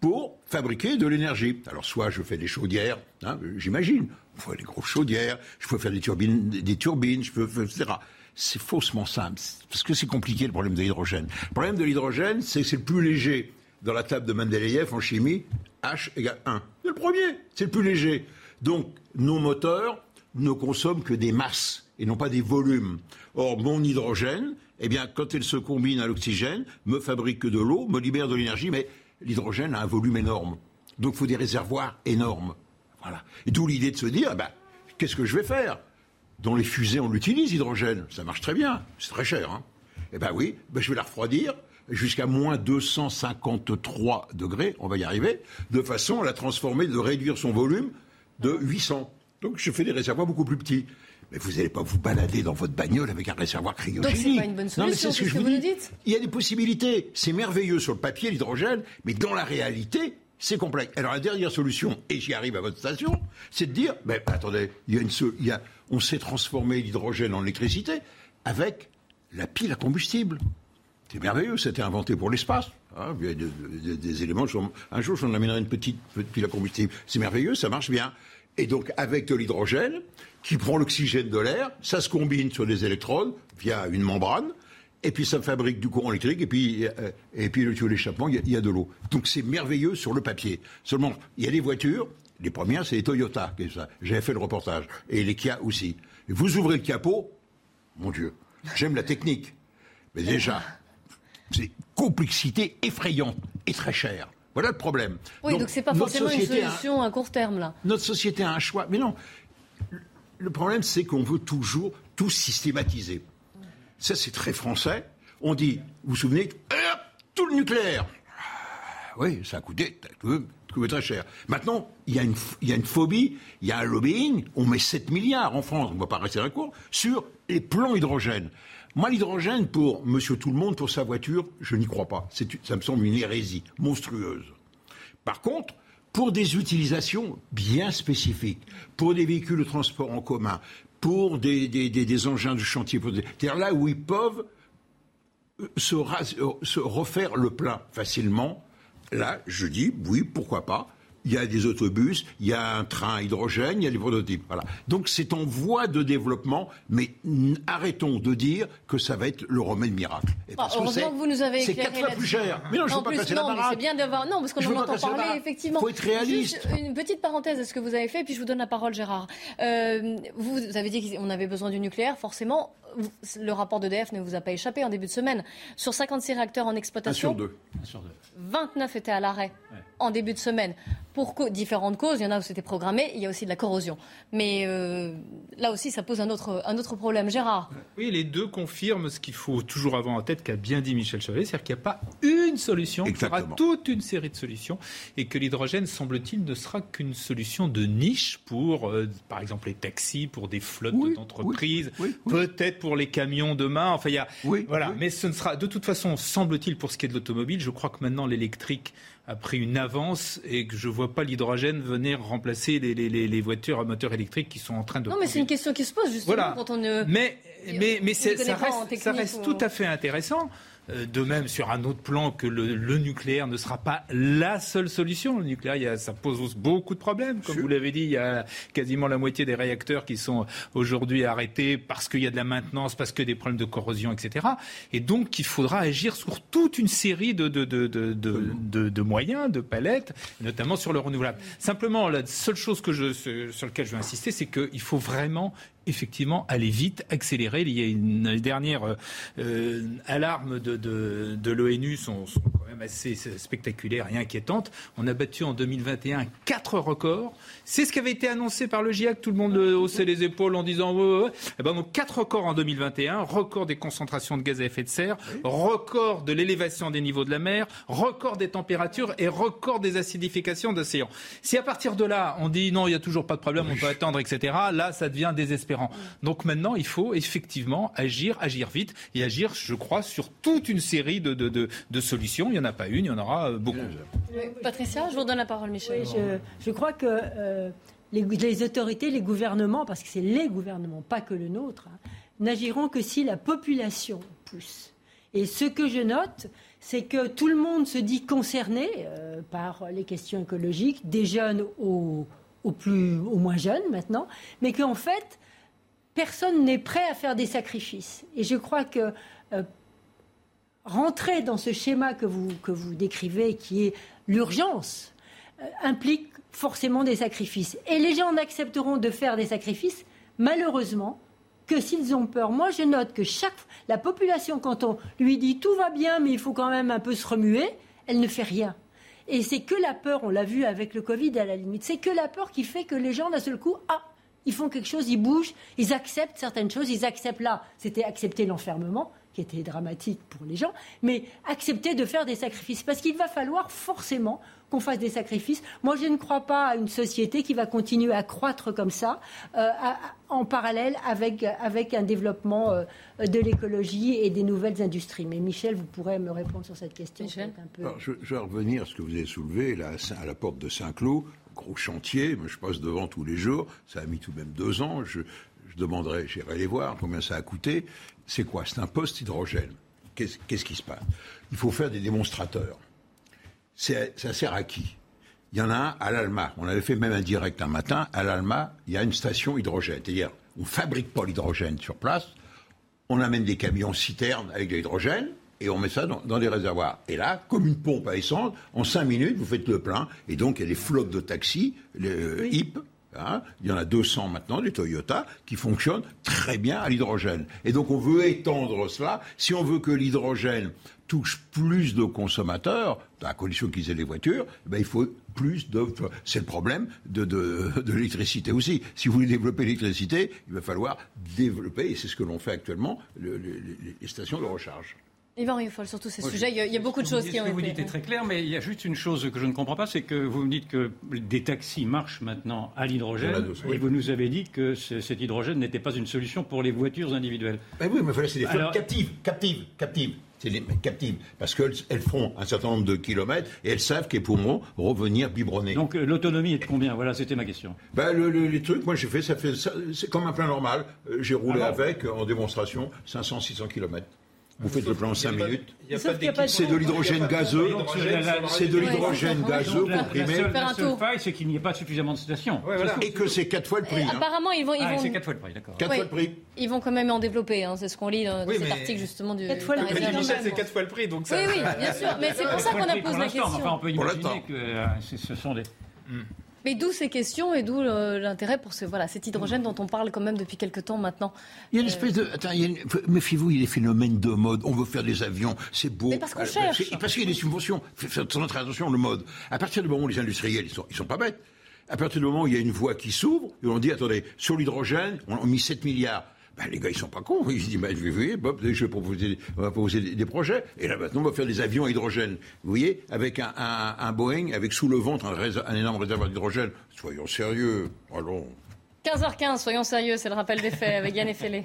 pour fabriquer de l'énergie. Alors soit je fais des chaudières, hein, j'imagine, je fais des grosses chaudières, je peux faire des turbines, des turbines, etc. C'est faussement simple, parce que c'est compliqué le problème de l'hydrogène. Le problème de l'hydrogène, c'est que c'est le plus léger. Dans la table de Mendeleïev en chimie, H égale 1. C'est le premier, c'est le plus léger. Donc, nos moteurs ne consomment que des masses et non pas des volumes. Or, mon hydrogène, eh bien, quand elle se combine à l'oxygène, me fabrique de l'eau, me libère de l'énergie, mais l'hydrogène a un volume énorme. Donc, il faut des réservoirs énormes. Voilà. Et d'où l'idée de se dire, eh ben, qu'est-ce que je vais faire? Dans les fusées, on l'utilise, l'hydrogène. Ça marche très bien. C'est très cher. Hein. eh ben oui, ben je vais la refroidir jusqu'à moins 253 degrés, on va y arriver, de façon à la transformer, de réduire son volume de 800. Donc je fais des réservoirs beaucoup plus petits. Mais vous n'allez pas vous balader dans votre bagnole avec un réservoir cryogénique. Donc c'est pas une bonne solution, non, mais c'est ce que, je vous, dites. Il y a des possibilités. C'est merveilleux sur le papier, l'hydrogène, mais dans la réalité, c'est complexe. Alors la dernière solution, et j'y arrive à votre station, c'est de dire, ben, attendez, il y a une, il y a, on sait transformer l'hydrogène en électricité avec la pile à combustible. C'est merveilleux, c'était inventé pour l'espace. Hein, il y a des, éléments. Un jour, j'en amènerai une petite, pile à combustible. C'est merveilleux, ça marche bien. Et donc, avec de l'hydrogène, qui prend l'oxygène de l'air, ça se combine sur des électrodes via une membrane, et puis ça fabrique du courant électrique, et puis, euh, et puis le tuyau d'échappement, il y, a de l'eau. Donc c'est merveilleux sur le papier. Seulement, il y a des voitures, les premières, c'est les Toyota, J'avais fait le reportage, et les Kia aussi. vous ouvrez le capot, mon Dieu, j'aime la technique, mais déjà, c'est complexité effrayante et très chère. Voilà le problème. Oui, donc, c'est pas forcément une solution à court terme là. Notre société a un choix, mais non. Le problème, c'est qu'on veut toujours tout systématiser. Ça, c'est très français. On dit, vous vous souvenez, tout le nucléaire. Ah, oui, ça a coûté, très cher. Maintenant, il y, a une, il y, a une, phobie, il y a un lobbying. On met 7 milliards en France, on ne va pas rester à la cour, sur les plans hydrogène. Moi, l'hydrogène pour Monsieur Tout le Monde, pour sa voiture, je n'y crois pas. Ça me semble une hérésie monstrueuse. Par contre, pour des utilisations bien spécifiques, pour des véhicules de transport en commun, pour des, engins de chantier, c'est-à-dire là où ils peuvent euh, euh, se refaire le plein facilement, là, je dis oui, pourquoi pas il y a des autobus, il y a un train hydrogène, il y a des prototypes. Voilà. Donc c'est en voie de développement, mais arrêtons de dire que ça va être le remède miracle. Et parce que, vous nous avez C'est quatre fois plus cher. Mais non, je ne veux pas passer non, la C'est bien d'avoir. Non, parce qu'on en entend parler, effectivement. Il faut être réaliste. une petite parenthèse à ce que vous avez fait, puis je vous donne la parole, Gérard. Euh, vous avez dit qu'on avait besoin du nucléaire, forcément le rapport d'EDF ne vous a pas échappé en début de semaine. Sur 56 réacteurs en exploitation, 29 étaient à l'arrêt en début de semaine. Pour différentes causes, il y en a où c'était programmé, il y a aussi de la corrosion. Mais euh, là aussi, ça pose un autre, un autre problème. Gérard Oui, les deux confirment ce qu'il faut toujours avoir en tête, qu'a bien dit Michel Chevalet, c'est-à-dire qu'il n'y a pas une solution, il y aura toute une série de solutions, et que l'hydrogène, semble-t-il, ne sera qu'une solution de niche pour, euh, par exemple, les taxis, pour des flottes d'entreprises, peut-être pour les camions demain. Enfin, il y a, voilà. Mais ce ne sera, de toute façon, semble-t-il, pour ce qui est de l'automobile, je crois que maintenant l'électrique a pris une avance et que je ne vois pas l'hydrogène venir remplacer les, les, les, voitures à moteur électrique qui sont en train de. Non, mais c'est une question qui se pose justement quand on ne. Mais, mais, mais ça reste, ça reste tout à fait intéressant. Euh, de même, sur un autre plan, que le, nucléaire ne sera pas la seule solution. Le nucléaire, ça pose beaucoup de problèmes. Comme vous l'avez dit, il y a quasiment la moitié des réacteurs qui sont aujourd'hui arrêtés parce qu'il y a de la maintenance, parce qu'il y a des problèmes de corrosion, etc. Et donc, il faudra agir sur toute une série de, de, de, moyens, de palettes, notamment sur le renouvelable. Simplement, la seule chose que je, sur laquelle je veux insister, c'est qu'il faut vraiment effectivement aller vite, accélérer. Il y a une dernière euh, euh, alarme de, de, l'ONU sont, sont, quand même assez spectaculaires et inquiétantes. On a battu en 2021 quatre records. C'est ce qui avait été annoncé par le GIEC. Tout le monde haussait les épaules en disant ouais, ouais. Eh ben donc quatre records en 2021, record des concentrations de gaz à effet de serre, record de l'élévation des niveaux de la mer, record des températures et record des acidifications d'océans. Si à partir de là on dit non, il n'y a toujours pas de problème, on peut attendre, etc. Là, ça devient désespérant. Donc maintenant, il faut effectivement agir, agir vite et agir, je crois, sur toute une série de, de, solutions. Il n'y en a pas une, il y en aura euh, beaucoup. Patricia, je vous donne la parole, Michel. je, crois que euh, les, autorités, les gouvernements, parce que c'est les gouvernements, pas que le nôtre, hein, n'agiront que si la population pousse. Et ce que je note, c'est que tout le monde se dit concerné euh, par les questions écologiques, des jeunes aux, plus, aux moins jeunes maintenant, mais qu'en fait, personne n'est prêt à faire des sacrifices. Et je crois que euh, rentrer dans ce schéma que vous, que vous décrivez, qui est l'urgence, euh, implique forcément des sacrifices. Et les gens n'accepteront de faire des sacrifices, malheureusement, que s'ils ont peur. Moi, je note que chaque la population, quand on lui dit tout va bien, mais il faut quand même un peu se remuer, elle ne fait rien. Et c'est que la peur, on l'a vu avec le Covid à la limite, c'est que la peur qui fait que les gens d'un seul coup, ah, Ils font quelque chose, ils bougent, ils acceptent certaines choses, ils acceptent là, c'était accepter l'enfermement, qui était dramatique pour les gens, mais accepter de faire des sacrifices. Parce qu'il va falloir forcément qu'on fasse des sacrifices. Moi, je ne crois pas à une société qui va continuer à croître comme ça, euh, en parallèle avec, avec un développement euh, de l'écologie et des nouvelles industries. Mais Michel, vous pourrez me répondre sur cette question. Un peu... je, vais revenir à ce que vous avez soulevé là, à la porte de Saint-Cloud. Gros chantier, je passe devant tous les jours, ça a mis tout de même deux ans, je, je demanderai, j'irai les voir, combien ça a coûté. C'est quoi? C'est un poste hydrogène. Qu'est-ce qui se passe? Il faut faire des démonstrateurs. Ça sert à qui? Il y en a un à l'Alma. On avait fait même un direct un matin. À l'Alma, il y a une station hydrogène. C'est-à-dire, on ne fabrique pas l'hydrogène sur place. On amène des camions citernes avec de l'hydrogène et on met ça dans, des réservoirs. Et là, comme une pompe à essence, en cinq minutes, vous faites le plein. Et donc, il y a des flottes de taxis, les HIP, Hein, il y en a 200 maintenant, des Toyota, qui fonctionnent très bien à l'hydrogène. Et donc on veut étendre cela. Si on veut que l'hydrogène touche plus de consommateurs, à condition qu'ils aient des voitures, eh ben il faut plus de... C'est le problème de, de, l'électricité aussi. Si vous voulez développer l'électricité, il va falloir développer, et c'est ce que l'on fait actuellement, les stations de recharge. Yvan Rioufol, sur tous ces sujets, il y, a, beaucoup de choses qui ont été... Ce que vous dites est très clair, mais il y a juste une chose que je ne comprends pas, c'est que vous me dites que des taxis marchent maintenant à l'hydrogène, et vous nous avez dit que cet hydrogène n'était pas une solution pour les voitures individuelles. Ben oui, mais c'est des flottes captives, captives, captives c'est les captives, parce qu'elles feront un certain nombre de kilomètres et elles savent qu'elles pourront revenir biberonner. Donc euh, l'autonomie est de combien? Voilà, c'était ma question. Ben, le, les trucs, moi j'ai fait, ça fait, c'est comme un plein normal. Euh, j'ai roulé ah avec en démonstration 500-600 kilomètres. Vous faites le plan en 5 minutes. C'est de l'hydrogène gazeux. C'est de l'hydrogène gazeux comprimé. La seule faille, c'est qu'il n'y ait pas suffisamment de stations. Et que c'est 4 fois le prix. Hein. Apparemment, ils vont. Ah, c'est 4 fois le prix, d'accord. 4 fois le prix. Ils vont quand même en développer. Hein. C'est ce qu'on lit dans cet article justement du. 4 fois le prix. c'est 4 fois le prix. Donc oui, oui, bien sûr. Mais c'est pour ça qu'on a posé la question. Enfin, on peut imaginer que euh, ce sont des. Mais d'où ces questions et d'où l'intérêt pour ce, voilà, cet hydrogène dont on parle quand même depuis quelques temps maintenant. Il y a une espèce de. Attends, méfiez-vous, il y a des phénomènes de mode. On veut faire des avions, c'est beau. Mais parce qu'on euh, cherche. Parce qu'il y a des subventions. Faites notre attention, le mode. À partir du moment où les industriels, ils sont, ils sont pas bêtes. À partir du moment où il y a une voie qui s'ouvre, et on dit, attendez, sur l'hydrogène, on a mis 7 milliards. Ben, les gars, ils sont pas cons. Ils se disent, ben, vous voyez, Bob, je vais proposer, on va proposer des, projets. Et là, maintenant, on va faire des avions à hydrogène. Vous voyez, avec un, un, Boeing, avec sous le ventre un, énorme réservoir d'hydrogène. Soyons sérieux. Allons. 15h15, soyons sérieux, c'est le rappel des faits avec Yann Effelé.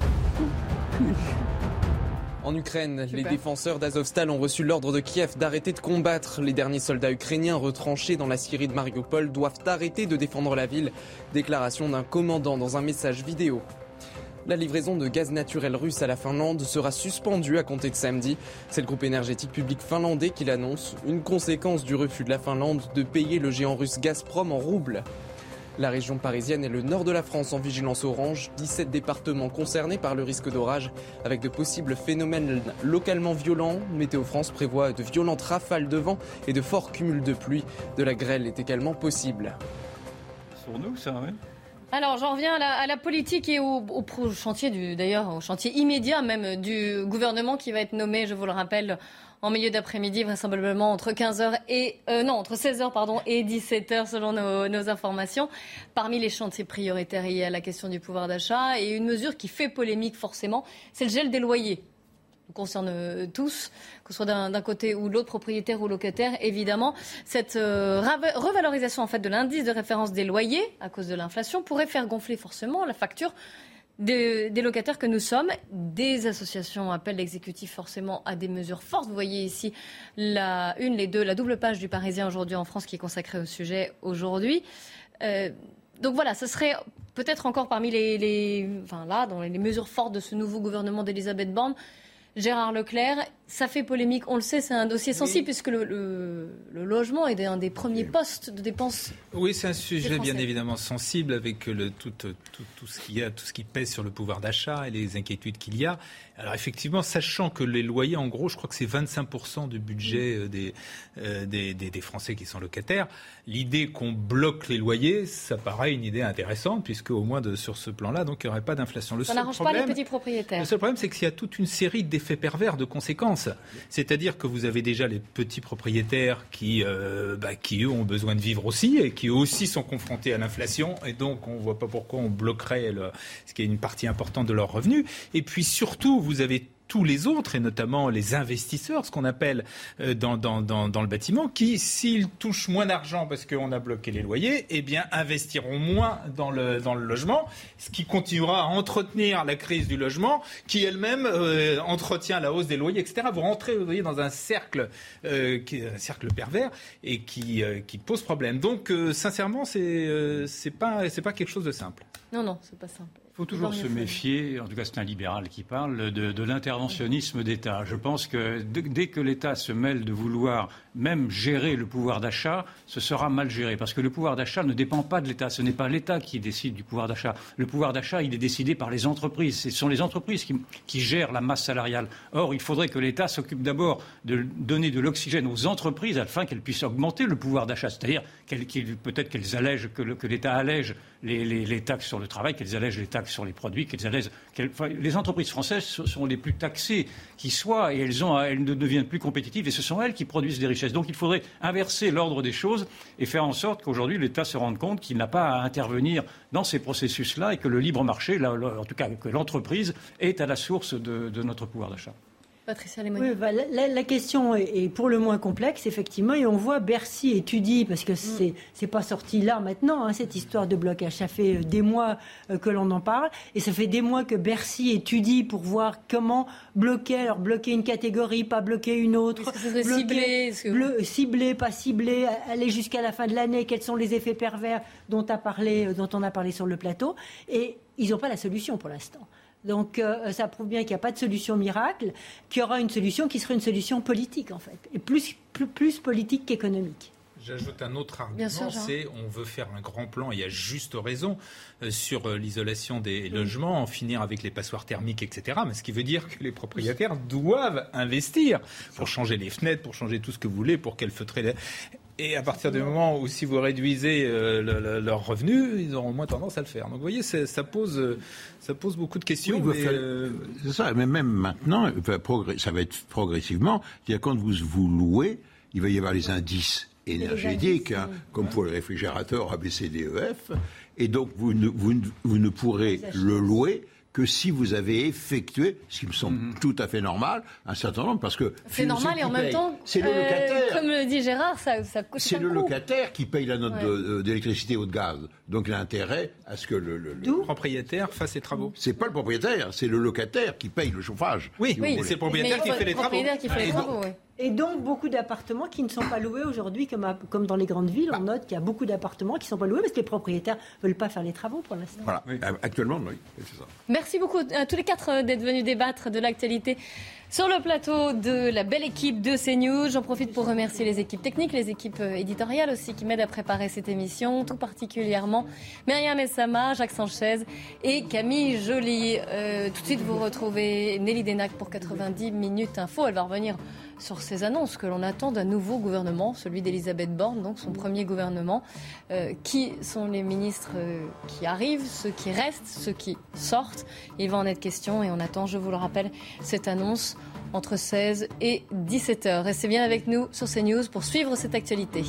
En Ukraine, les défenseurs d'Azovstal ont reçu l'ordre de Kiev d'arrêter de combattre. Les derniers soldats ukrainiens retranchés dans la Syrie de Mariupol doivent arrêter de défendre la ville. Déclaration d'un commandant dans un message vidéo. La livraison de gaz naturel russe à la Finlande sera suspendue à compter de samedi. C'est le groupe énergétique public finlandais qui l'annonce, une conséquence du refus de la Finlande de payer le géant russe Gazprom en roubles. La région parisienne et le nord de la France en vigilance orange, 17 départements concernés par le risque d'orage avec de possibles phénomènes localement violents. Météo France prévoit de violentes rafales de vent et de forts cumuls de pluie. De la grêle est également possible. Sur nous, ça, alors, j'en reviens à la, politique et au, chantier du, d'ailleurs, au chantier immédiat même du gouvernement qui va être nommé, je vous le rappelle, en milieu d'après-midi, vraisemblablement entre 15h et euh, non entre 16h pardon et 17h selon nos, informations. Parmi les chantiers prioritaires, il y a la question du pouvoir d'achat et une mesure qui fait polémique forcément, c'est le gel des loyers. Nous concerne euh, tous, que ce soit d'un côté ou l'autre, propriétaire ou locataire, évidemment. Cette euh, revalorisation en fait de l'indice de référence des loyers à cause de l'inflation pourrait faire gonfler forcément la facture des, locataires que nous sommes. Des associations appellent l'exécutif forcément à des mesures fortes. Vous voyez ici la une, les deux, la double page du Parisien aujourd'hui en France qui est consacrée au sujet aujourd'hui. Euh, donc voilà, ce serait peut-être encore parmi les, enfin là, dans les mesures fortes de ce nouveau gouvernement d'Elisabeth Borne, Gérard Leclerc. Ça fait polémique, on le sait, c'est un dossier sensible puisque le, logement est un des premiers postes de dépenses. Oui, c'est un sujet bien évidemment sensible avec le, tout, tout, tout, ce qui a, tout ce qui pèse sur le pouvoir d'achat et les inquiétudes qu'il y a. Alors effectivement, sachant que les loyers, en gros, je crois que c'est 25% du budget euh, euh, des, des, des, Français qui sont locataires, l'idée qu'on bloque les loyers, ça paraît une idée intéressante, puisque au moins de, sur ce plan-là, donc il n'y aurait pas d'inflation. Ça n'arrange pas les petits propriétaires. Le seul problème, c'est qu'il y a toute une série d'effets pervers, de conséquences. C'est-à-dire que vous avez déjà les petits propriétaires qui, euh, bah, qui, eux, ont besoin de vivre aussi et qui, eux aussi, sont confrontés à l'inflation. Et donc, on ne voit pas pourquoi on bloquerait ce qui est une partie importante de leurs revenus. Et puis, surtout, vous avez tous les autres, et notamment les investisseurs, ce qu'on appelle euh, dans, le bâtiment, qui, s'ils touchent moins d'argent parce qu'on a bloqué les loyers, eh bien, investiront moins dans le, logement, ce qui continuera à entretenir la crise du logement, qui elle-même euh, entretient la hausse des loyers, etc. Vous rentrez, vous voyez, dans un cercle, euh, pervers et qui, pose problème. Donc, sincèrement, c'est pas, pas quelque chose de simple. Non, non, c'est pas simple. Il faut toujours se méfier, en tout cas c'est un libéral qui parle, de, l'interventionnisme d'État. Je pense que dès que l'État se mêle de vouloir même gérer le pouvoir d'achat, ce sera mal géré. Parce que le pouvoir d'achat ne dépend pas de l'État. Ce n'est pas l'État qui décide du pouvoir d'achat. Le pouvoir d'achat, il est décidé par les entreprises. Ce sont les entreprises qui, qui gèrent la masse salariale. Or, il faudrait que l'État s'occupe d'abord de donner de l'oxygène aux entreprises afin qu'elles puissent augmenter le pouvoir d'achat. C'est-à-dire peut-être qu'elles allègent, que l'État allège les, taxes sur le travail, qu'elles allègent les taxes sur les produits, qu'elles allègent. les entreprises françaises sont les plus taxées qui soient et elles, ne deviennent plus compétitives et ce sont elles qui produisent des richesses. Donc il faudrait inverser l'ordre des choses et faire en sorte qu'aujourd'hui l'État se rende compte qu'il n'a pas à intervenir dans ces processus-là et que le libre marché, en tout cas que l'entreprise, est à la source de notre pouvoir d'achat. Patricia oui, bah, la, question est, pour le moins complexe, effectivement, et on voit Bercy étudie, parce que c'est n'est pas sorti là maintenant, hein, cette histoire de blocage. Ça fait euh, des mois euh, que l'on en parle, et ça fait des mois que Bercy étudie pour voir comment bloquer, alors bloquer une catégorie, pas bloquer une autre, ciblé, ciblé, pas ciblé, aller jusqu'à la fin de l'année, quels sont les effets pervers dont, a parlé, euh, dont on a parlé sur le plateau, et ils n'ont pas la solution pour l'instant. Donc euh, ça prouve bien qu'il n'y a pas de solution miracle, qu'il y aura une solution qui sera une solution politique en fait, et plus, plus, politique qu'économique. J'ajoute un autre argument, c'est on veut faire un grand plan, et a juste raison, euh, sur euh, l'isolation des logements, en finir avec les passoires thermiques, etc. Mais ce qui veut dire que les propriétaires doivent investir pour changer les fenêtres, pour changer tout ce que vous voulez, pour qu'elles feutrer. Et à partir du moment où si vous réduisez euh, leurs revenus, ils auront moins tendance à le faire. Donc vous voyez, ça pose, euh, ça pose beaucoup de questions. Euh, c'est ça, mais même maintenant, ça va être progressivement. C'est-à-dire quand vous vous louez, il va y avoir les indices énergétiques, hein, comme pour les réfrigérateurs ABCDEF, et donc vous ne, vous, vous ne pourrez le louer que si vous avez effectué, ce qui me semble mhm. tout à fait normal, un certain nombre, parce que... C'est normal et en même temps, c'est le euh, locataire. comme le dit Gérard, ça, ça coûte C'est le locataire qui paye la note d'électricité ou de gaz. Donc l'intérêt à ce que le, le, propriétaire fasse ses travaux. C'est pas le propriétaire, c'est le locataire qui paye le chauffage. Oui, oui c'est le propriétaire qui fait les travaux. Qui fait les travaux, oui. Et donc beaucoup d'appartements qui ne sont pas loués aujourd'hui, comme, comme dans les grandes villes. On note qu'il y a beaucoup d'appartements qui ne sont pas loués parce que les propriétaires ne veulent pas faire les travaux pour l'instant. Voilà, actuellement, oui, c'est ça. Merci beaucoup à tous les quatre euh, d'être venus débattre de l'actualité sur le plateau de la belle équipe de CNews, j'en profite pour remercier les équipes techniques, les équipes euh, éditoriales aussi qui m'aident à préparer cette émission, tout particulièrement Myriam Essama, Jacques Sanchez et Camille Joly. Euh, tout de suite, vous retrouvez Nelly Denac pour 90 minutes info. Elle va revenir sur ces annonces que l'on attend d'un nouveau gouvernement, celui d'Elisabeth Borne, donc son premier gouvernement. Euh, qui sont les ministres qui arrivent, ceux qui restent, ceux qui sortent? Il va en être question et on attend, je vous le rappelle, cette annonce entre 16 et 17 heures. Restez bien avec nous sur CNews pour suivre cette actualité.